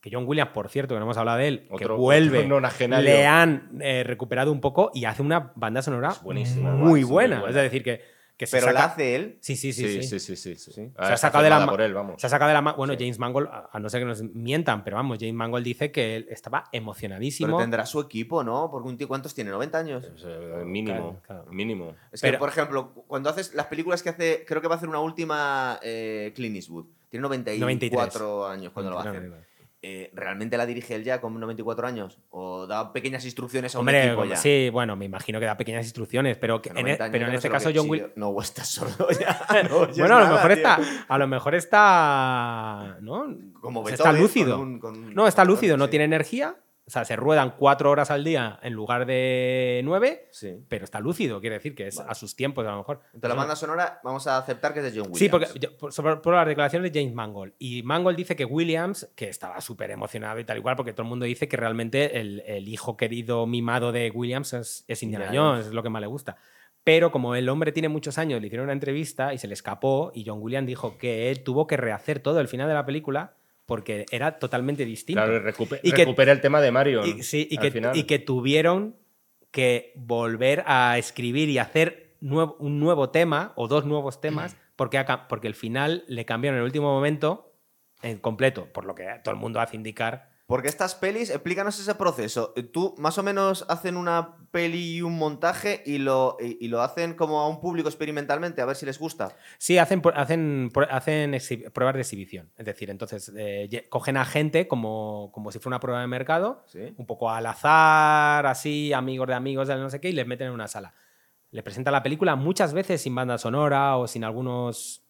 Que John Williams, por cierto, que no hemos hablado de él, que Otro- vuelve, otro nonagenario. le han eh, recuperado un poco y hace una banda sonora buenísima, muy buena. Es decir, que, que se Pero la saca... hace él. Sí, sí, sí. Sí, sí. sí, sí, sí. sí. Sí. Se ha sacado de la por él, vamos. Se ha sacado de la ma- Bueno, James Mangold, a no ser que nos mientan, pero vamos, James Mangold dice que él estaba Pero emocionadísimo. tendrá su equipo, ¿no? Porque un tío, ¿cuántos tiene? ¿90 años? Eh, mínimo, Claro, claro. mínimo. Es que, Pero- por ejemplo, cuando haces las películas que hace, creo que va a hacer una última eh, Clint Eastwood. Tiene 94 años cuando lo va a hacer. Eh, ¿Realmente la dirige él ya con 94 años? ¿O da pequeñas instrucciones a un Hombre, equipo ya? sí, bueno, me imagino que da pequeñas instrucciones, pero, que en, 90 e- pero en no este caso John sí, Will... No, o estás sordo ya. no Bueno, a lo nada, mejor tío. está, a lo mejor está, ¿no? Como O sea, está lúcido. con un- con- No, está lúcido, no sí. tiene energía. O sea, se ruedan cuatro horas al día en lugar de nueve, Sí. pero está lúcido, quiere decir que es Vale. a sus tiempos a lo mejor. Entonces la banda sonora vamos a aceptar que es de John Williams. Sí, porque yo- por, sobre- por las declaraciones de James Mangold. Y Mangold dice que Williams, que estaba súper emocionado y tal igual, porque todo el mundo dice que realmente el, el hijo querido mimado de Williams es, es Indiana Indiana Jones, es lo que más le gusta. Pero como el hombre tiene muchos años, le hicieron una entrevista y se le escapó, y John Williams dijo que él tuvo que rehacer todo el final de la película porque era totalmente distinto. Claro, y recupe- Y que- recupera el tema de Mario. Y, sí, y al que, final. y que tuvieron que volver a escribir y hacer nuevo- un nuevo tema o dos nuevos temas porque, porque el final le cambiaron en el último momento en completo, por lo que todo el mundo hace indicar. Porque estas pelis, explícanos ese proceso. Tú más o menos hacen una peli y un montaje y lo, y, y lo hacen como a un público experimentalmente, a ver si les gusta. Sí, hacen, hacen, hacen pruebas de exhibición. Es decir, entonces eh, cogen a gente como, como si fuera una prueba de mercado, Sí. un poco al azar, así, amigos de amigos de no sé qué, y les meten en una sala. Les presentan la película muchas veces sin banda sonora o sin algunos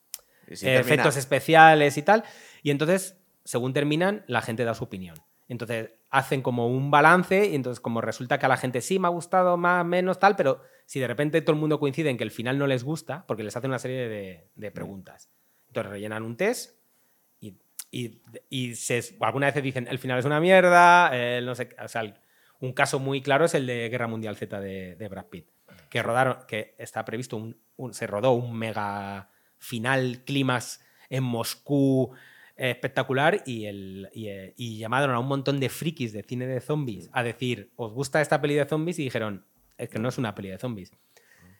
sin eh, efectos especiales y tal. Y entonces, según terminan, la gente da su opinión. Entonces, hacen como un balance y entonces como resulta que a la gente sí me ha gustado más, menos, tal, pero si de repente todo el mundo coincide en que el final no les gusta, porque les hacen una serie de, preguntas. Entonces rellenan un test y, y, y se, alguna vez dicen el final es una mierda, eh, un caso muy claro es el de Guerra Mundial Z de, Brad Pitt, que rodaron, que está previsto un, se rodó un mega final clímax en Moscú espectacular y, el, y, eh, y llamaron a un montón de frikis de cine de zombies a decir, ¿os gusta esta peli de zombies? Y dijeron, es que no es una peli de zombies.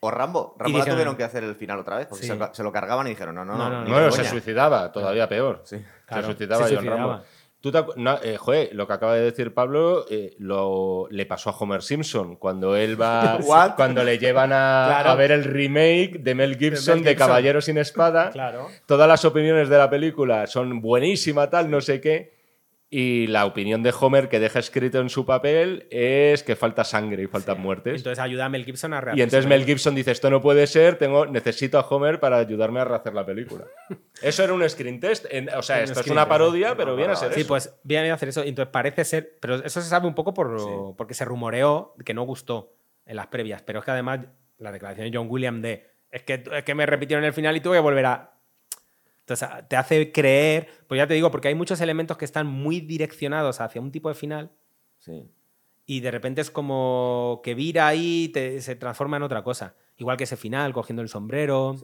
O Rambo. Rambo la dijeron- tuvieron que hacer el final otra vez, porque Sí. se, lo- se lo cargaban y dijeron, no, no, No, no. no, se suicidaba, todavía peor. Sí. Claro, se suicidaba se John suicidaba. Rambo. Tú te acu- no, eh, joder, lo que acaba de decir Pablo eh, lo, le pasó a Homer Simpson cuando él va. What? cuando le llevan a, Claro. a ver el remake de Mel Gibson de, Gibson. Caballero sin Espada. Claro. Todas las opiniones de la película son buenísima, tal, no sé qué. Y la opinión de Homer que deja escrito en su papel es que falta sangre y faltan muertes. Entonces ayuda a Mel Gibson a Y rehacer entonces su Mel. Gibson dice, esto no puede ser, tengo, necesito a Homer para ayudarme a rehacer la película. Eso era un screen test. en- o sea, esto es una parodia, sí. pero viene a ser Sí, eso. pues viene a hacer eso. y Entonces parece ser. Pero eso se sabe un poco por, Sí. porque se rumoreó que no gustó en las previas. Pero es que además la declaración de John Williams de. Es que, es que me repitieron el final y tuve que volver a. Entonces te hace creer. Pues ya te digo, porque hay muchos elementos que están muy direccionados hacia un tipo de final. Sí. Y de repente es como que vira ahí y te- se transforma en otra cosa. Igual que ese final, cogiendo el sombrero.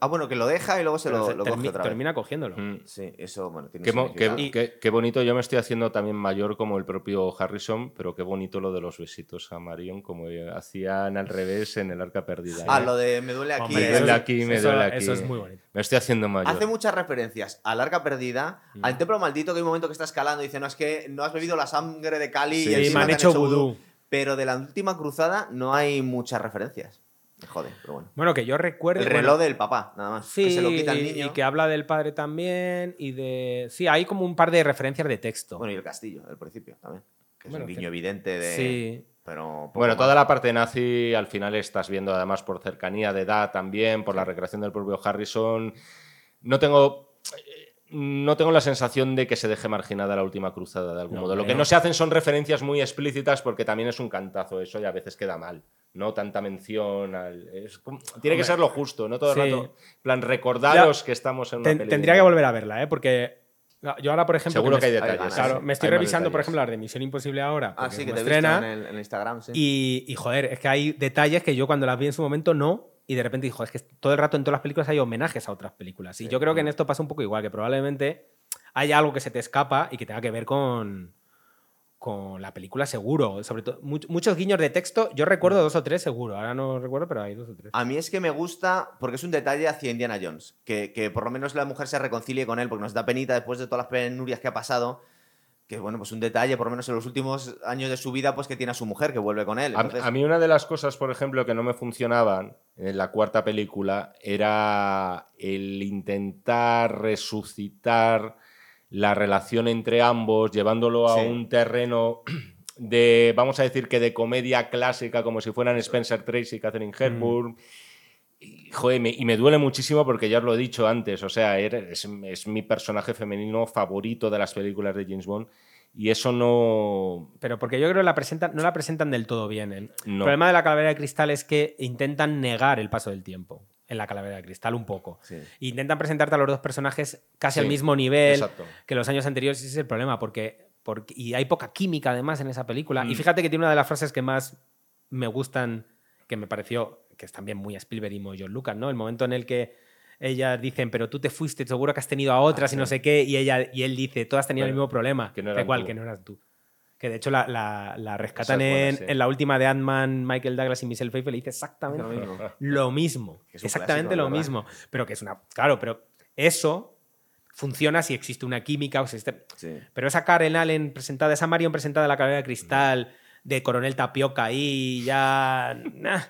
Ah, bueno, que lo deja y luego se pero lo, se lo termi- coge otra vez. termina cogiéndolo. Mm. Sí, eso, bueno, tiene Qué, qué- significado. Y- qué- qué bonito, yo me estoy haciendo también mayor como el propio Harrison, pero qué bonito lo de los besitos a Marion, como hacían al revés en el arca perdida. Ah, ¿eh? lo de me duele aquí. Hombre, Me eso duele aquí, me eso- duele aquí. Eso es muy bonito. Me estoy haciendo mayor. Hace muchas referencias a Larga Perdida, Mm. al Templo Maldito, que hay un momento que está escalando y dice, no, es que no has bebido la sangre de Cali Sí, y me han te hecho vudú. Pero de la última cruzada no hay muchas referencias. Me jode, pero bueno. Bueno, que yo recuerdo. El bueno, reloj del papá, nada más. Sí, que se lo quita el y- niño. y que habla del padre también y de... Sí, hay como un par de referencias de texto. Bueno, y el castillo, del principio también. Que es Bueno, un que- guiño evidente de... Sí. Pero Bueno, más. toda la parte nazi al final estás viendo además por cercanía de edad también, por la recreación del propio Harrison. No tengo, no tengo la sensación de que se deje marginada la última cruzada de algún No, modo. Lo que no se hacen son referencias muy explícitas porque también es un cantazo eso y a veces queda mal. No tanta mención al... es como- tiene que ser lo justo, no todo el Sí. rato. en plan, recordaros que estamos en una Ten- tendría que volver a verla, ¿eh? Porque yo ahora, por ejemplo... Seguro me- que hay detalles. Claro, me estoy revisando, por ejemplo, las de Misión Imposible ahora. Ah, sí, que te estrena, en el, en el Instagram, sí. Y, y, joder, es que hay detalles que yo cuando las vi en su momento no. Y de repente dijo, es que todo el rato en todas las películas hay homenajes a otras películas. Y Sí. yo creo que en Mm. esto pasa un poco igual, que probablemente hay algo que se te escapa y que tenga que ver con, con la película seguro. Sobre todo, much- muchos guiños de texto. Yo Mm. recuerdo dos o tres seguro. Ahora no recuerdo, pero hay dos o tres. A mí es que me gusta porque es un detalle hacia Indiana Jones. Que, que por lo menos la mujer se reconcilie con él porque nos da penita después de todas las penurias que ha pasado. Que bueno, pues un detalle, por lo menos en los últimos años de su vida, pues que tiene a su mujer que vuelve con él. A, Entonces, a mí una de las cosas, por ejemplo, que no me funcionaban en la cuarta película era el intentar resucitar la relación entre ambos, llevándolo a Sí. un terreno de, vamos a decir que de comedia clásica, como si fueran Spencer Tracy y Catherine Hepburn. Y, joder, me- y me duele muchísimo porque ya os lo he dicho antes, o sea, es, es mi personaje femenino favorito de las películas de James Bond y eso no... Pero porque yo creo que la presentan, no la presentan del todo bien. ¿eh? El No. problema de la calavera de cristal es que intentan negar el paso del tiempo en la calavera de cristal un poco. sí. Intentan presentarte a los dos personajes casi Sí, al mismo nivel exacto. que los años anteriores. Ese es el problema, porque, porque y hay poca química además en esa película. Mm. Y fíjate que tiene una de las frases que más me gustan, que me pareció, que es también muy Spielberg y muy John Lucas, ¿no? El momento en el que ellas dicen, pero tú te fuiste, seguro que has tenido a otras y no sé qué, y ella y él dice, todas tenían el mismo problema. que no eran igual, tú. que no eras tú. Que de hecho la, la- la rescatan buena, en, sí. en la última de Ant-Man, Michael Douglas y Michelle Pfeiffer, le dice exactamente Lo mismo. lo Exactamente clásico, lo ¿verdad? mismo. Pero que es una. Claro, pero eso funciona si existe una química o existe. Sí. Pero esa Karen Allen presentada, esa Marion presentada en la carrera de cristal, de Coronel Tapioca ahí, ya. nah,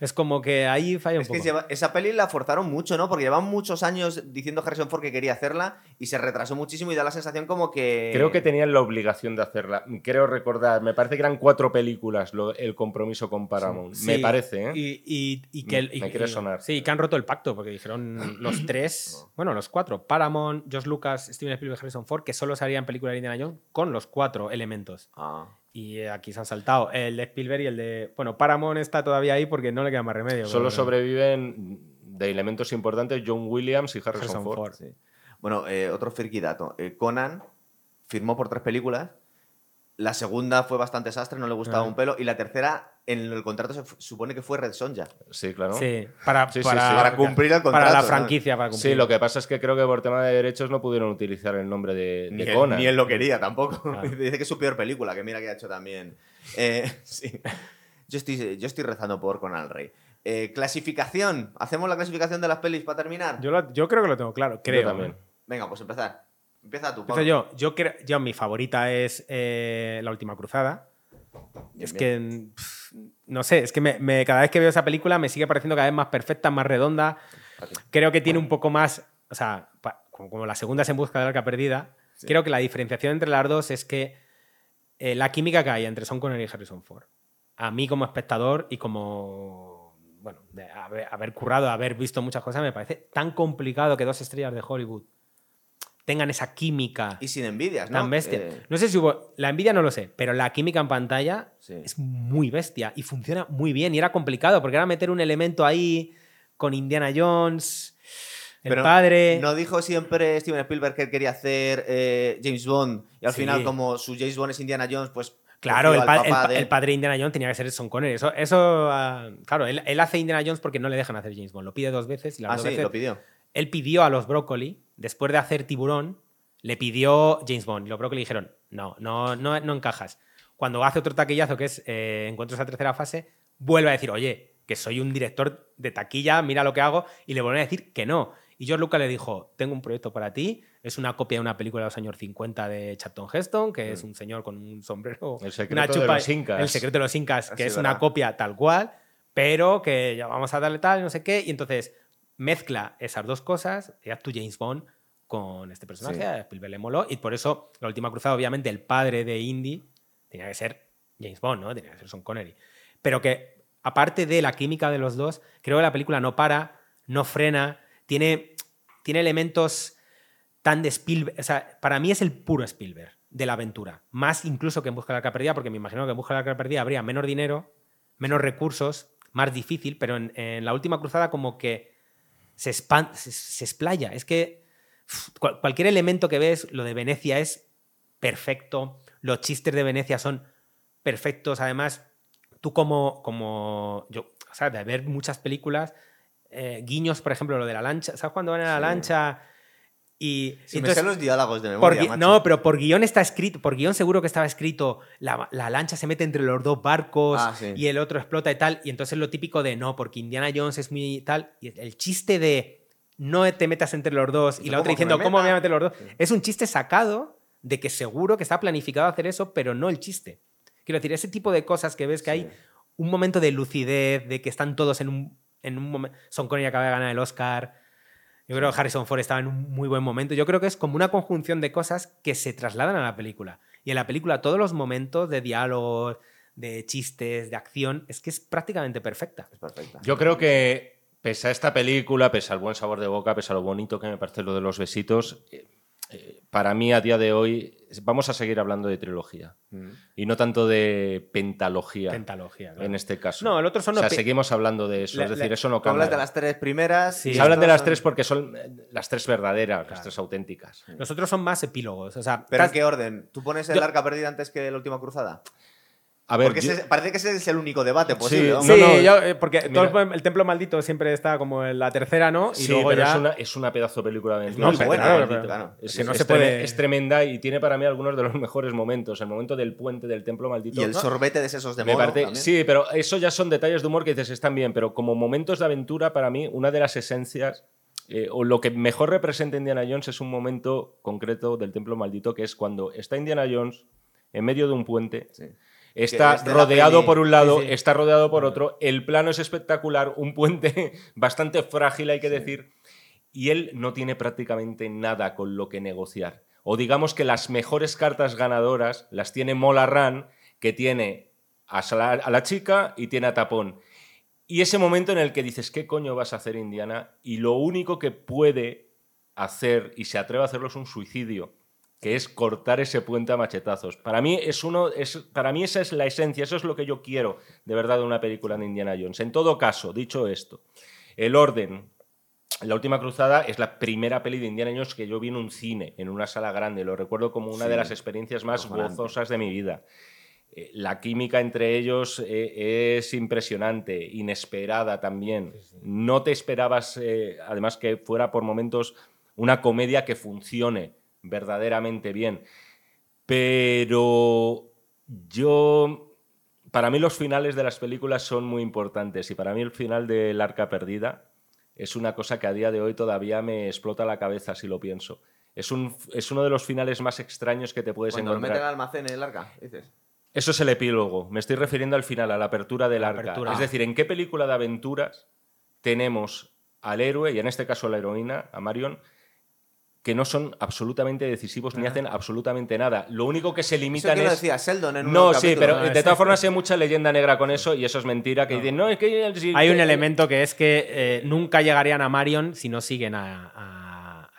es como que ahí falla un Es poco. que lleva- esa peli la forzaron mucho, ¿no? Porque llevan muchos años diciendo Harrison Ford que quería hacerla y se retrasó muchísimo y da la sensación como que... Creo que tenían la obligación de hacerla. Creo recordar, me parece que eran cuatro películas lo- el compromiso con Paramount. Sí, me parece, ¿eh? Y, y- y que el- Me- y- me quiere y- sonar. Sí, que han roto el pacto, porque dijeron los tres, bueno, los cuatro, Paramount, Josh Lucas, Steven Spielberg y Harrison Ford, que solo se harían películas de Indiana Jones con los cuatro elementos. Ah. Y eh, aquí se han saltado el de Spielberg y el de. Bueno, Paramount está todavía ahí porque no le queda más remedio. Solo pero- sobreviven de elementos importantes John Williams y Harrison, Harrison Ford. Ford. Sí. Bueno, eh, otro friki dato. Eh, Conan firmó por tres películas. La segunda fue bastante sastre, no le gustaba Ah. un pelo. Y la tercera, en el contrato se supone que fue Red Sonja. Sí, claro. Sí, para, Sí, para, sí. Para cumplir el para contrato. la ¿no? franquicia. Para cumplir. Sí, lo que pasa es que creo que por tema de derechos no pudieron utilizar el nombre de, Ni de él, Conan. ni él lo quería tampoco. Claro. Dice que es su peor película, que mira que ha hecho también. Eh, sí. Yo estoy, yo estoy rezando por Conan el Rey. Eh, clasificación. ¿Hacemos la clasificación de las pelis para terminar? Yo, lo- yo creo que lo tengo claro. Creo. Yo también. ¿eh? Venga, pues empezar. Empieza tú, Empiezo Pablo. yo. Yo, creo, yo, mi favorita es eh, La última cruzada. Es que. pff, no sé, es que me- me- cada vez que veo esa película me sigue pareciendo cada vez más perfecta, más redonda. Creo que tiene un poco más. O sea, pa- como, como la segunda es en busca del arca perdida. Creo que la diferenciación entre las dos es que eh, la química que hay entre Sean Connery y Harrison Ford, a mí como espectador y como, bueno, de haber, haber currado, haber visto muchas cosas, me parece tan complicado que dos estrellas de Hollywood tengan esa química Y sin envidias, ¿no? tan bestia. Eh, No sé si hubo. La envidia no lo sé, pero la química en pantalla Sí. es muy bestia y funciona muy bien. Y era complicado porque era meter un elemento ahí con Indiana Jones, el pero padre. ¿No dijo siempre Steven Spielberg que quería hacer eh, James Bond? Y al Sí. final, como su James Bond es Indiana Jones, pues. Claro, el, al pa- el papá pa- de- el padre de Indiana Jones tenía que ser Sean Connery. Eso, eso ah, claro, él, él hace Indiana Jones porque no le dejan hacer James Bond. Lo pide dos veces y las Ah, sí, veces lo pidió. Él pidió a los Brócoli, después de hacer Tiburón, le pidió James Bond. Y los Brócoli dijeron, no, no, no, no encajas. Cuando hace otro taquillazo, que es eh, Encuentros a tercera fase, vuelve a decir, oye, que soy un director de taquilla, mira lo que hago, y le vuelven a decir que no. Y George Lucas le dijo, tengo un proyecto para ti, es una copia de una película de los años 50 de Charlton Heston, que es un señor con un sombrero, El secreto una de chupa, los incas. El secreto de los incas, que Así, es una ¿verdad? copia tal cual, pero que ya vamos a darle tal, no sé qué, y entonces mezcla esas dos cosas haz tu James Bond con este personaje, Sí. a Spielberg le moló, y por eso la última cruzada, obviamente, el padre de Indy tenía que ser James Bond, ¿no? Tenía que ser Sean Connery. Pero que, aparte de la química de los dos, creo que la película no para, no frena, tiene, tiene elementos tan de Spielberg. O sea, para mí es el puro Spielberg de la aventura. Más incluso que en Busca de la Arca Perdida, porque me imagino que en Busca de la Arca Perdida habría menos dinero, menos recursos, más difícil, pero en, en la última cruzada como que se, se, se explaya. Es que cual- cualquier elemento que ves, lo de Venecia es perfecto, los chistes de Venecia son perfectos, además, tú como, como yo, o sea, de ver muchas películas, eh, guiños, por ejemplo, lo de la lancha, ¿sabes cuando van en la Sí. lancha? Y, Si y me entonces- sé los diálogos de por memoria, macho. no, pero por guion está escrito, por guion seguro que estaba escrito, la, la lancha se mete entre los dos barcos Ah, sí. y el otro explota y tal, y entonces lo típico de no, porque Indiana Jones es muy tal, y el chiste de no te metas entre los dos y la otra diciendo, me ¿cómo me voy a meter los dos? Es un chiste sacado de que seguro que está planificado hacer eso, pero no el chiste. Quiero decir, ese tipo de cosas que ves que hay Sí. un momento de lucidez, de que están todos en un, en un momento. Son Connery acaba de ganar el Oscar. Yo creo que Harrison Ford estaba en un muy buen momento. Yo creo que es como una conjunción de cosas que se trasladan a la película. Y en la película todos los momentos de diálogos, de chistes, de acción, es que es prácticamente perfecta. Es perfecta. Yo creo que, pese a esta película, pese al buen sabor de boca, pese a lo bonito que me parece lo de los besitos, eh, para mí a día de hoy vamos a seguir hablando de trilogía Mm. y no tanto de pentalogía Pentalogía. claro. en este caso. No, el otro son o sea, seguimos hablando de eso, Le- es decir, le- eso no Tú hablas cambia. de las tres primeras. Sí. y Se hablan de las tres porque son eh, las tres verdaderas, las tres auténticas. Los otros son más epílogos. O sea, ¿Pero en qué orden? ¿Tú pones el Yo- arca perdida antes que la última cruzada? A ver, Porque yo- ese- parece que ese es el único debate posible. Sí, vamos. no, Sí, no, yo, eh, porque todo el, el templo maldito siempre está como en la tercera, ¿no? Y sí, luego pero ya. es, una, es una pedazo de película de muy Es buena, tremenda, claro. Es, que no es se puede- es tremenda y tiene para mí algunos de los mejores momentos. El momento del puente del templo maldito. Y el ¿no? sorbete de sesos de mono. también. sí, pero eso ya son detalles de humor que dices, están bien, pero como momentos de aventura, para mí, una de las esencias, eh, o lo que mejor representa Indiana Jones es un momento concreto del Templo Maldito, que es cuando está Indiana Jones en medio de un puente, Sí. Está Que es de la rodeado por un lado, Sí, sí. está rodeado por otro, el plano es espectacular, un puente bastante frágil, hay que decir, y él no tiene prácticamente nada con lo que negociar. O digamos que las mejores cartas ganadoras las tiene Mola Ran, que tiene a, Sala- a la chica y tiene a Tapón. Y ese momento en el que dices, ¿qué coño vas a hacer, Indiana? Y lo único que puede hacer y se atreve a hacerlo es un suicidio, que es cortar ese puente a machetazos. Para mí, es uno, es, para mí esa es la esencia, eso es lo que yo quiero de verdad de una película de Indiana Jones. En todo caso, dicho esto, el orden, la última cruzada es la primera peli de Indiana Jones que yo vi en un cine, en una sala grande. Lo recuerdo como una Sí, de las experiencias más gozosas de mi vida. Eh, La química entre ellos eh, es impresionante, inesperada también. No te esperabas, eh, además, que fuera por momentos una comedia que funcione verdaderamente bien. Pero yo, para mí los finales de las películas son muy importantes y para mí el final del Arca Perdida es una cosa que a día de hoy todavía me explota la cabeza si lo pienso. Es, un, es uno de los finales más extraños que te puedes Cuando lo encontrar. mete en el almacén en el arca, dices. Eso es el epílogo. Me estoy refiriendo al final, a la apertura del La arca. apertura. Es decir, ¿en qué película de aventuras tenemos al héroe, y en este caso a la heroína, a Marion, que no son absolutamente decisivos ni hacen absolutamente nada. Lo único que se Eso limitan lo es... decía Sheldon en un No, sí, capítulo, pero ¿no? de todas formas hay mucha leyenda negra con eso y eso es mentira, que dicen, no, es que... sí, Hay un que- elemento que es que eh, nunca llegarían a Marion si no siguen a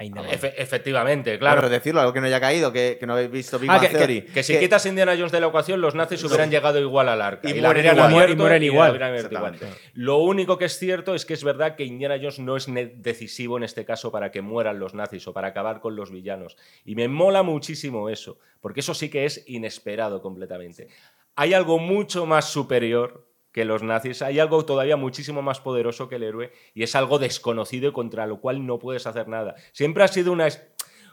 Indiana Jones. Efe- efectivamente, Claro, claro. decirlo, algo que no haya caído, que, que no habéis visto Big Ah, Bang que- que- Theory. Que si quitas a Indiana Jones de la ecuación, los nazis hubieran llegado igual al arca. Y la mueren habrían igual. abierto Y mueren y la igual. Lo único que es cierto es que es verdad que Indiana Jones no es decisivo en este caso para que mueran los nazis o para acabar con los villanos. Y me mola muchísimo eso, porque eso sí que es inesperado completamente. Hay algo mucho más superior que los nazis, hay algo todavía muchísimo más poderoso que el héroe y es algo desconocido y contra lo cual no puedes hacer nada. Siempre ha sido una...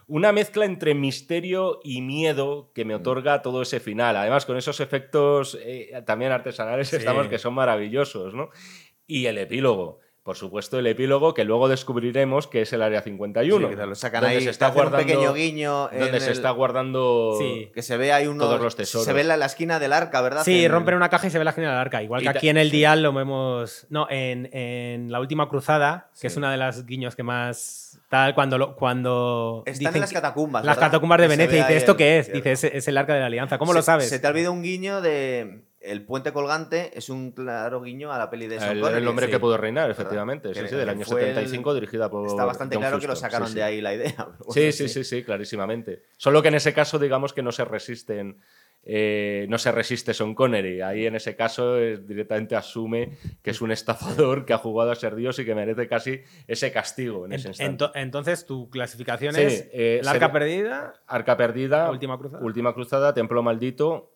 una mezcla entre misterio y miedo que me otorga todo ese final. Además, con esos efectos eh, también artesanales Sí. estamos que son maravillosos, ¿no? Y el epílogo. Por supuesto, el epílogo que luego descubriremos que es el Área 51. Sí, que te lo sacan donde ahí, se está hacen un guardando, pequeño guiño donde se el- está guardando Sí. Que se ve ahí uno. Todos los tesoros. Se ve la, la esquina del arca, ¿verdad? Sí, En- rompen una caja y se ve la esquina del arca. Igual Y que aquí en el dial lo vemos. No, en, en La Última Cruzada, que Sí. es una de las guiños que más. Tal, cuando. Lo, cuando Están dicen en las catacumbas. Las ¿verdad? catacumbas de Venecia. ve Dice, ¿esto el- qué es? Dice, es, es el arca de la alianza. ¿Cómo Se- lo sabes? Se te ha olvidado un guiño de. El puente colgante es un claro guiño a la peli de Sean el, Connery. el hombre sí. que pudo reinar, ¿Verdad? efectivamente. Sí, sí, del año fue el- 75, dirigida por. Está bastante John claro que lo sacaron Sí, de ahí la idea. bueno, Sí, sí, sí, sí, clarísimamente. Solo que en ese caso, digamos que no se resisten. eh, no se resiste Sean Connery. Ahí en ese caso es- directamente asume que es un estafador que ha jugado a ser Dios y que merece casi ese castigo en ese instante. ento- entonces, tu clasificación Sí, es eh, el arca perdida. Arca perdida, Última cruzada. Última cruzada, Templo maldito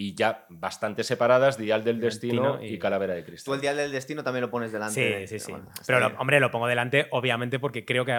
y ya bastante separadas, Dial del Destino Destino y, y- Calavera de Tú Cristo. el día del destino también lo pones delante. Sí, sí, sí. bueno, está Pero, lo- hombre, lo pongo delante, obviamente, porque creo que.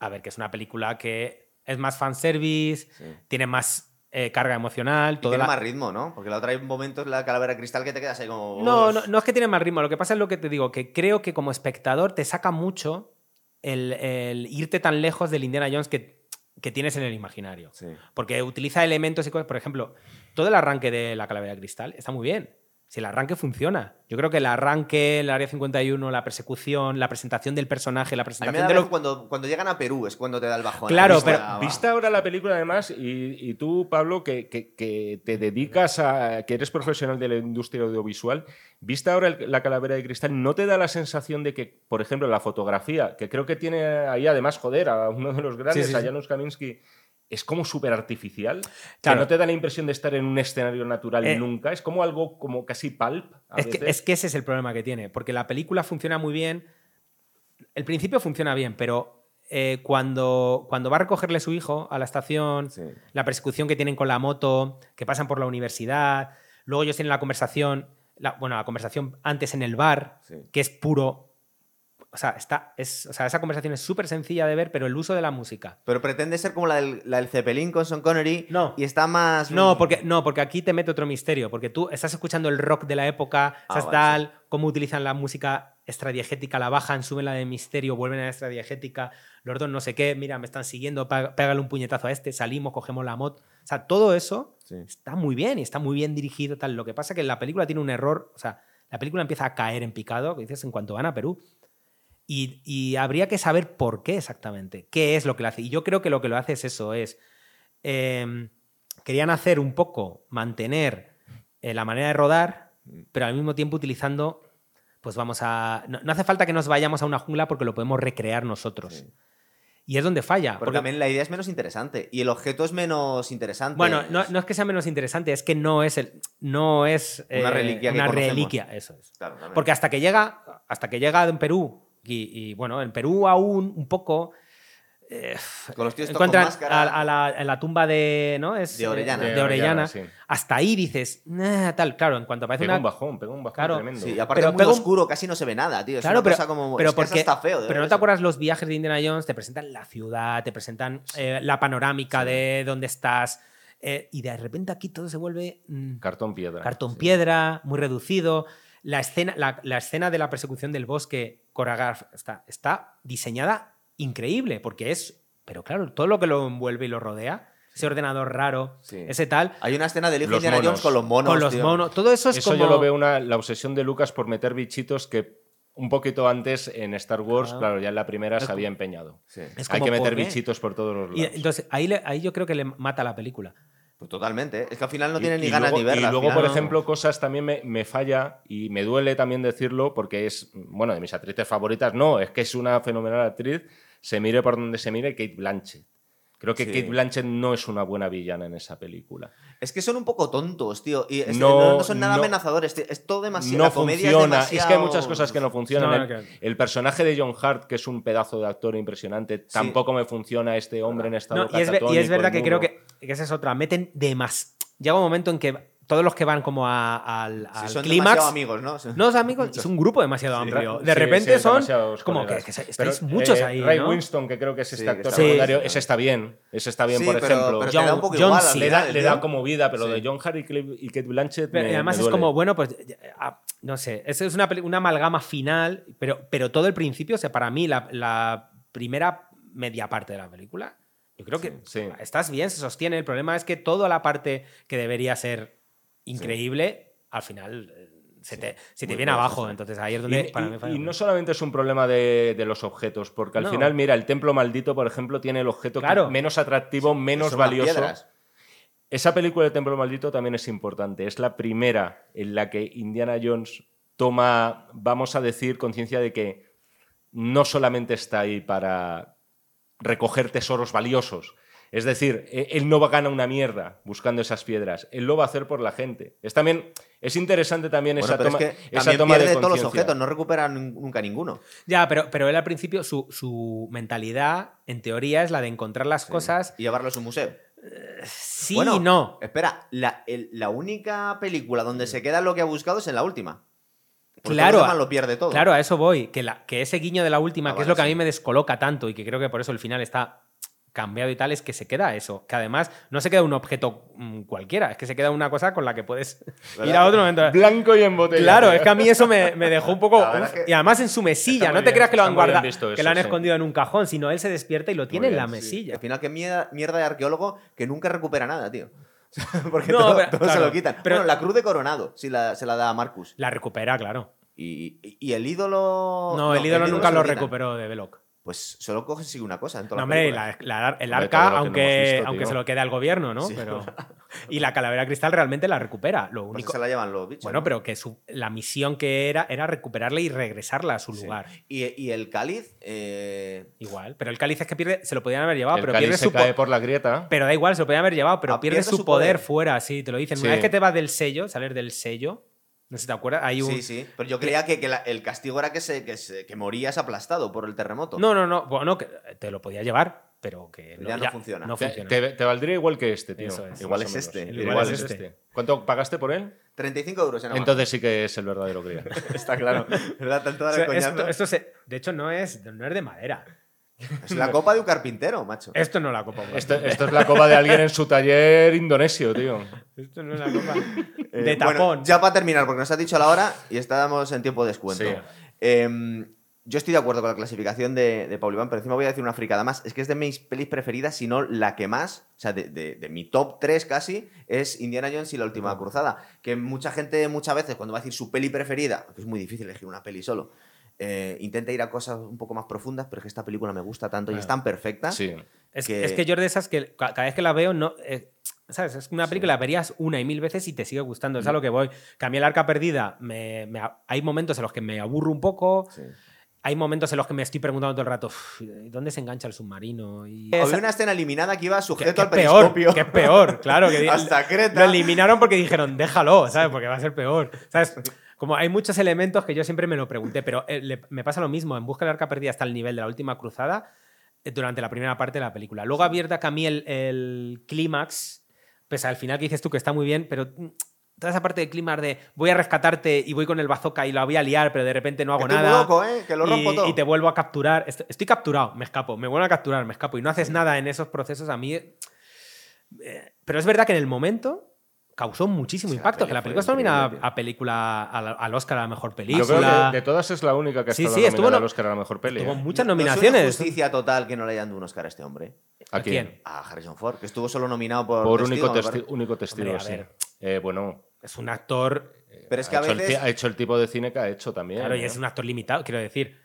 A ver, que es una película que es más fanservice, Sí. tiene más eh, carga emocional. Y toda tiene la- más ritmo, ¿no? Porque la otra hay momentos la calavera de cristal que te quedas ahí como. No, no, no es que tiene más ritmo. Lo que pasa es lo que te digo, que creo que como espectador te saca mucho el, el irte tan lejos del Indiana Jones que, que tienes en el imaginario. Sí. Porque utiliza elementos y cosas. Por ejemplo, todo el arranque de la calavera de cristal está muy bien. Si el arranque funciona. Yo creo que el arranque, el área 51, la persecución, la presentación del personaje, la A mí me presentación da de vergüenza lo. cuando, cuando llegan a Perú, es cuando te da el bajón. Claro, Vista- pero-. Vista ahora la película, además, y, y tú, Pablo, que, que- que te dedicas a. que eres profesional de la industria audiovisual, vista ahora el- la calavera de cristal, ¿no te da la sensación de que, por ejemplo, la fotografía, que creo que tiene ahí además, joder, a uno de los grandes, Sí, sí, a. Janusz Kaminski, es como súper artificial? Claro. Que no te da la impresión de estar en un escenario natural Eh, nunca. Es como algo como casi pulp. a Es que, es que ese es el problema que tiene, porque la película funciona muy bien. El principio funciona bien, pero eh, cuando, cuando va a recogerle su hijo a la estación, Sí. la persecución que tienen con la moto, que pasan por la universidad, luego ellos tienen la conversación, la- bueno, la conversación antes en el bar, Sí. que es puro. O sea, está, es, o sea, esa conversación es súper sencilla de ver, pero el uso de la música. Pero pretende ser como la del, la del Zeppelin con Sean Connery. No. Y está más. No porque, no, porque aquí te mete otro misterio, porque tú estás escuchando el rock de la época, Ah, estás vale, tal, cómo utilizan la música extradiegética, la bajan, suben la de misterio, vuelven a la extradiegética, los dos no sé qué, mira, me están siguiendo, pégale un puñetazo a este, salimos, cogemos la moto. O sea, todo eso Sí. está muy bien y está muy bien dirigido, tal. Lo que pasa es que la película tiene un error, o sea, la película empieza a caer en picado, que dices, en cuanto van a Perú. Y, y habría que saber por qué exactamente, qué es lo que lo hace. Y yo creo que lo que lo hace es eso, es... em, querían hacer un poco, mantener eh, la manera de rodar, pero al mismo tiempo utilizando, pues vamos a... No, no hace falta que nos vayamos a una jungla porque lo podemos recrear nosotros. Sí. Y es donde falla. Porque porque- también la idea es menos interesante. Y el objeto es menos interesante. bueno, no, no es que sea menos interesante, es que no es, el, no es Una eh, reliquia una reliquia, eso es. Claro. Porque hasta que llega, hasta que llega en Perú, y, y, bueno, en Perú aún un poco. eh, Con los tíos con encuentran máscara. a, a la, en la tumba de. ¿no? Es, De Orellana. eh, De de Orellana. Orellana, sí. Hasta ahí dices, "Nah", tal, claro, en cuanto aparece Pega una. un bajón, pega un bajón Claro. tremendo. Sí, y aparte Pero es muy pega un- oscuro, casi no se ve nada, tío. Es Claro, una pero, cosa como. pero es porque, está feo. pero no te acuerdas los viajes de Indiana Jones, te presentan la ciudad, te presentan eh, la panorámica de dónde estás, eh, y de repente aquí todo se vuelve mm, Cartón piedra. cartón piedra, muy reducido. La escena, la, la escena de la persecución del bosque coreograf- está, está diseñada increíble, porque es. Pero claro, todo lo que lo envuelve y lo rodea, ese ordenador raro, Sí. ese tal, Hay una escena de Los Indiana monos. Jones con los monos. con los tío. monos, todo eso es Eso como. yo lo veo una, la obsesión de Lucas por meter bichitos que un poquito antes en Star Wars, claro, ya en la primera Es se como- había empeñado. Sí. Hay como, que meter bichitos por todos los Y lados. entonces ahí, le- ahí yo creo que le mata la película. Pues totalmente. ¿eh? Es que al final no Y- tienen ni y ganas luego- ni verla. Y luego, por no- ejemplo, cosas también me, me falla y me duele también decirlo porque es, bueno, de mis actrices favoritas, no, es que es una fenomenal actriz, se mire por donde se mire, Kate Blanchett. Creo que Sí. Kate Blanchett no es una buena villana en esa película. Es que son un poco tontos, tío. Y es que No, no, no son nada no. amenazadores. tío. Es todo demasiado. no la comedia funciona. Es, Es, que hay muchas cosas que no funcionan. No, el, personaje de John Hart, que es un pedazo de actor impresionante, tampoco me funciona este hombre en estado No, y, es, y verdad que creo que, que esa es otra. Meten de más. Llega un momento en que todos los que van como a- al, Sí, al son clímax. demasiado amigos, ¿no? No, son amigos, es un grupo demasiado amplio. De Sí, repente sí, son como que, estáis Pero, muchos eh, ahí. Ray ¿no? Winston, que creo que es este actor secundario, Sí. ese está bien. Ese está bien, Sí, por pero- ejemplo. pero John- da un poco John igual. al C. le, da, le da como vida, pero lo de John Hart y Kate Blanchett. Pero me- además me es como, bueno, pues ah, no sé, es, es una, una amalgama final, pero, pero todo el principio, o sea, para mí la, la primera media parte de la película, yo creo que Sí. estás bien, se sostiene. El problema es que toda la parte que debería ser increíble, al final eh, se te, se te Muy viene abajo. Entonces ahí es donde y- para mí falla y no solamente es un problema de, de los objetos, porque al No. final, mira, el templo maldito, por ejemplo, tiene el objeto que- menos atractivo, menos Son valioso. Esa película de Templo Maldito también es importante. Es la primera en la que Indiana Jones toma, vamos a decir, conciencia de que no solamente está ahí para recoger tesoros valiosos. Es decir, e- él no va a ganar una mierda buscando esas piedras. Él lo va a hacer por la gente. Es también es interesante también Bueno, esa pero toma, es que esa también toma de pierde todos los objetos, no recupera nun- nunca ninguno. Ya, pero, pero él al principio, su, su mentalidad, en teoría, es la de encontrar las cosas. Y llevarlo a su museo. Sí Bueno, y no. Espera, la, el- la única película donde se queda lo que ha buscado es en la última. Porque Claro, lo pierde todo. Claro, a eso voy. Que, la, que ese guiño de la última, Ah, que es lo que a mí me descoloca tanto y que creo que por eso el final está cambiado y tal, es que se queda eso. Que además no se queda un objeto mm, cualquiera, es que se queda una cosa con la que puedes ir a otro momento. Blanco y en botella. Claro, es que a mí eso me, me dejó un poco. Es que y además en su mesilla, no te bien, creas que lo han guardado, que lo han sí. escondido en un cajón, sino él se despierta y lo tiene en la sí. mesilla. Al final, qué mierda, mierda de arqueólogo que nunca recupera nada, tío. Porque No, todo, pero- todo se lo quitan. pero- bueno, la cruz de Coronado sí la, se la da a Marcus. La recupera, claro. Y, y- el ídolo. No, el ídolo nunca lo quitan. recuperó de Belloc. Pues solo coge sí una cosa en todas No, hombre, la- la- el arca, no aunque, visto, aunque se lo quede al gobierno, ¿no? Sí. Pero, y la calavera cristal realmente la recupera. Lo Pues único, se la llevan los bichos. bueno, ¿no? pero que su- la misión que era era recuperarla y regresarla a su Sí. lugar. Y, y el cáliz. eh, Igual. Pero el cáliz es que pierde, se lo podían haber llevado, el pero cáliz pierde se su po- cae por la grieta. Pero da igual, se lo podían haber llevado, pero Ah, pierde, pierde su su poder, poder. fuera, sí, te lo dicen. Sí. Una vez que te vas del sello, salir del sello, no sé si te acuerdas, hay un. Sí, sí. Pero yo creía que, que la- el castigo era que, se, que, se- que morías aplastado por el terremoto. No, no, no, bueno, que te lo podía llevar, pero que Pero ya no funciona. No Te, funciona. te- te valdría igual que este, tío. Eso es. Igual es este. Igual, Igual es es este. este. ¿Cuánto pagaste por él? 35 euros en. Entonces sí que es el verdadero grial. Está claro. ¿Verdad? Tanto O sea, esto, esto se- de hecho, no es, no es de madera. Es la copa de un carpintero, macho. Esto no es la copa. esto, esto es la copa de alguien en su taller indonesio, tío. Esto no es la copa. Eh, de bueno, tapón. ya para terminar, porque nos has dicho la hora y estábamos en tiempo de descuento. Sí. Em, yo estoy de acuerdo con la clasificación de, de Paul Iván, pero encima voy a decir una fricada más. Es que es de mis pelis preferidas, si no la que más, o sea, de, de- de mi top 3 casi, es Indiana Jones y la última cruzada. Que mucha gente, muchas veces, cuando va a decir su peli preferida, que es muy difícil elegir una peli solo, eh, intenta ir a cosas un poco más profundas, pero es que esta película me gusta tanto y es tan perfecta. Sí. Es que- es que yo de esas que ca- cada vez que la veo, no. eh, ¿Sabes? Es una película que la verías una y mil veces y te sigue gustando. Es a lo que voy. Que a mí el arca perdida, me, me hay momentos en los que me aburro un poco. Sí. Hay momentos en los que me estoy preguntando todo el rato, "Uf, ¿dónde se engancha el submarino? Y Había una escena eliminada que iba que, sujeto que al es peor, periscopio. que es peor, claro. Que Hasta Creta. Lo eliminaron porque dijeron, déjalo, ¿sabes? Porque va a ser peor. ¿Sabes? Como hay muchos elementos que yo siempre me lo pregunté, pero eh, le- me pasa lo mismo. En Busca del Arca Perdida hasta el nivel de la última cruzada eh, durante la primera parte de la película. Luego abierta que a mí el, el clímax, pese al final que dices tú que está muy bien, pero mm, toda esa parte de clímax de voy a rescatarte y voy con el bazooka y la voy a liar, pero de repente no hago muy nada. loco, ¿eh? Que lo rompo y, todo. y te vuelvo a capturar. Est- Estoy capturado, me escapo. Me vuelvo a capturar, me escapo. Y no haces nada en esos procesos. A mí. eh, pero es verdad que en el momento causó muchísimo Sí, la impacto. peli Que la película está nominada a película al, al Oscar a la mejor Yo película. creo que de todas es la única que ha Sí, estado sí, estuvo nominada no- al Oscar a la mejor peli. Tuvo ¿eh? muchas No- no es una nominaciones. justicia total que no le hayan dado un Oscar a este hombre. ¿A ¿A quién? A Harrison Ford, que estuvo solo nominado por, Por testigo, único, testi- único testigo, Hombre, a sí. ver. Eh, bueno, Es un actor. Pero es que ha, a hecho el, veces- ha hecho el tipo de cine que ha hecho también. Claro, y ¿eh? es un actor limitado, quiero decir.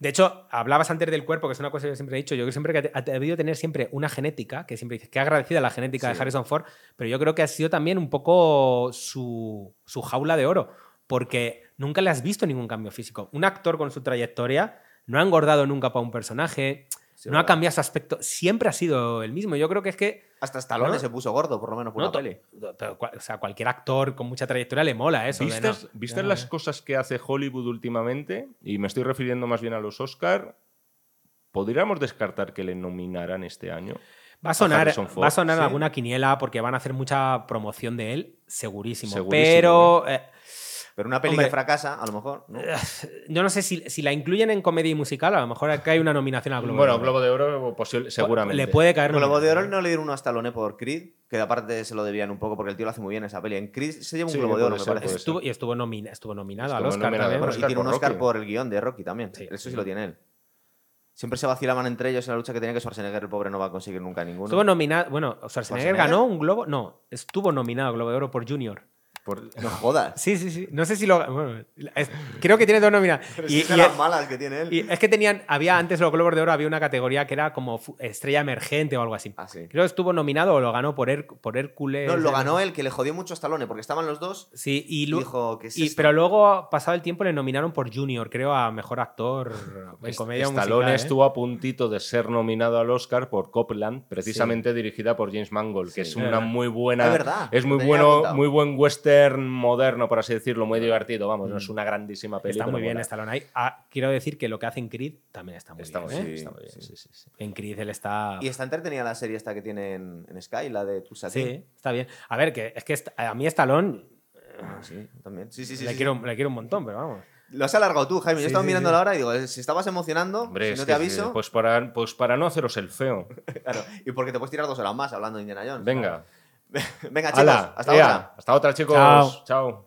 De hecho, hablabas antes del cuerpo, que es una cosa que yo siempre he dicho. Yo creo siempre que ha debido tener siempre una genética, que siempre dices que agradecida la genética de. Harrison Ford, pero yo creo que ha sido también un poco su, su jaula de oro, porque nunca le has visto ningún cambio físico. Un actor con su trayectoria no ha engordado nunca para un personaje, Sí, no ha cambiado su aspecto, siempre ha sido el mismo. Yo creo que es que Hasta Stallone ¿No? se puso gordo, por lo menos por no, pero cua- o sea, cualquier actor con mucha trayectoria le mola eso. de ¿Vistes, no- las cosas que hace Hollywood últimamente? Y me estoy refiriendo más bien a los Oscar. ¿Podríamos descartar que le nominaran este año? Va a sonar, Ford, va a sonar sí. alguna quiniela porque van a hacer mucha promoción de él, segurísimo. Segurísimo, pero eh, Pero una peli Hombre. que fracasa, a lo mejor. ¿no? yo no sé si, si la incluyen en comedia y musical, a lo mejor acá hay una nominación a Globo bueno, de Oro. Globo de Oro, posible- seguramente. Le puede caer Globo de Oro no le dieron uno a Stallone por Creed, que aparte se lo debían un poco porque el tío lo hace muy bien esa peli. En Creed se lleva un Sí, Globo de Oro, me parece. Estuvo, y estuvo, nomina- estuvo nominado al Estuvo Oscar nominado también. al Bueno, Oscar y tiene por un Oscar Rocky. por el guion de Rocky también. Sí. Eso sí lo tiene él. Siempre se vacilaban entre ellos en la lucha que tenía que Schwarzenegger, el pobre no va a conseguir nunca ninguno. Estuvo nominado. Bueno, Schwarzenegger ¿Schwarzenegger? ganó un Globo. No, estuvo nominado al Globo de Oro por Junior. Por- No jodas. Sí, sí, sí. No sé si lo. Bueno, es- creo que tiene dos nominadas. Pero Y- si y- las malas que tiene él. Y es que tenían, había antes los Globos de Oro, había una categoría que era como estrella emergente o algo así. Ah, sí. Creo que estuvo nominado o lo ganó por, Her- por Hércules. No, lo ganó él, que le jodió mucho a Stallone, porque estaban los dos Sí, y, y lu- dijo que es y- pero luego, pasado el tiempo, le nominaron por Junior, creo, a mejor actor en comedia Stallone musical. ¿eh? estuvo a puntito de ser nominado al Oscar por Copland, precisamente dirigida por James Mangold, que es una verdad. muy buena. Es verdad, Es muy lo bueno, muy buen western moderno, por así decirlo, muy divertido. Vamos, no es una grandísima peli. Está muy bien. Stallone ahí. Ah, quiero decir que lo que hace en Creed también está muy Está bien. bien, ¿eh? está muy bien, Sí, sí, sí, sí. En Creed él está. Y está entretenida la serie esta que tiene en, en Sky, la de Tulsa King. Sí, está bien. A ver, que es que a mí Stallone Ah, sí, también. Sí, sí, sí. le, sí, quiero, sí. le quiero un montón, pero vamos. Lo has alargado tú, Jaime. Yo Sí, estaba sí, mirando sí. la hora y digo, eh, si estabas emocionando, Hombre, si no te sí, aviso. pues para, pues para no haceros el feo. Claro, y porque te puedes tirar dos horas más hablando de Indiana Jones. Venga. Venga, chicos, hasta ahora. Hasta otra, chicos. Chao. Chao.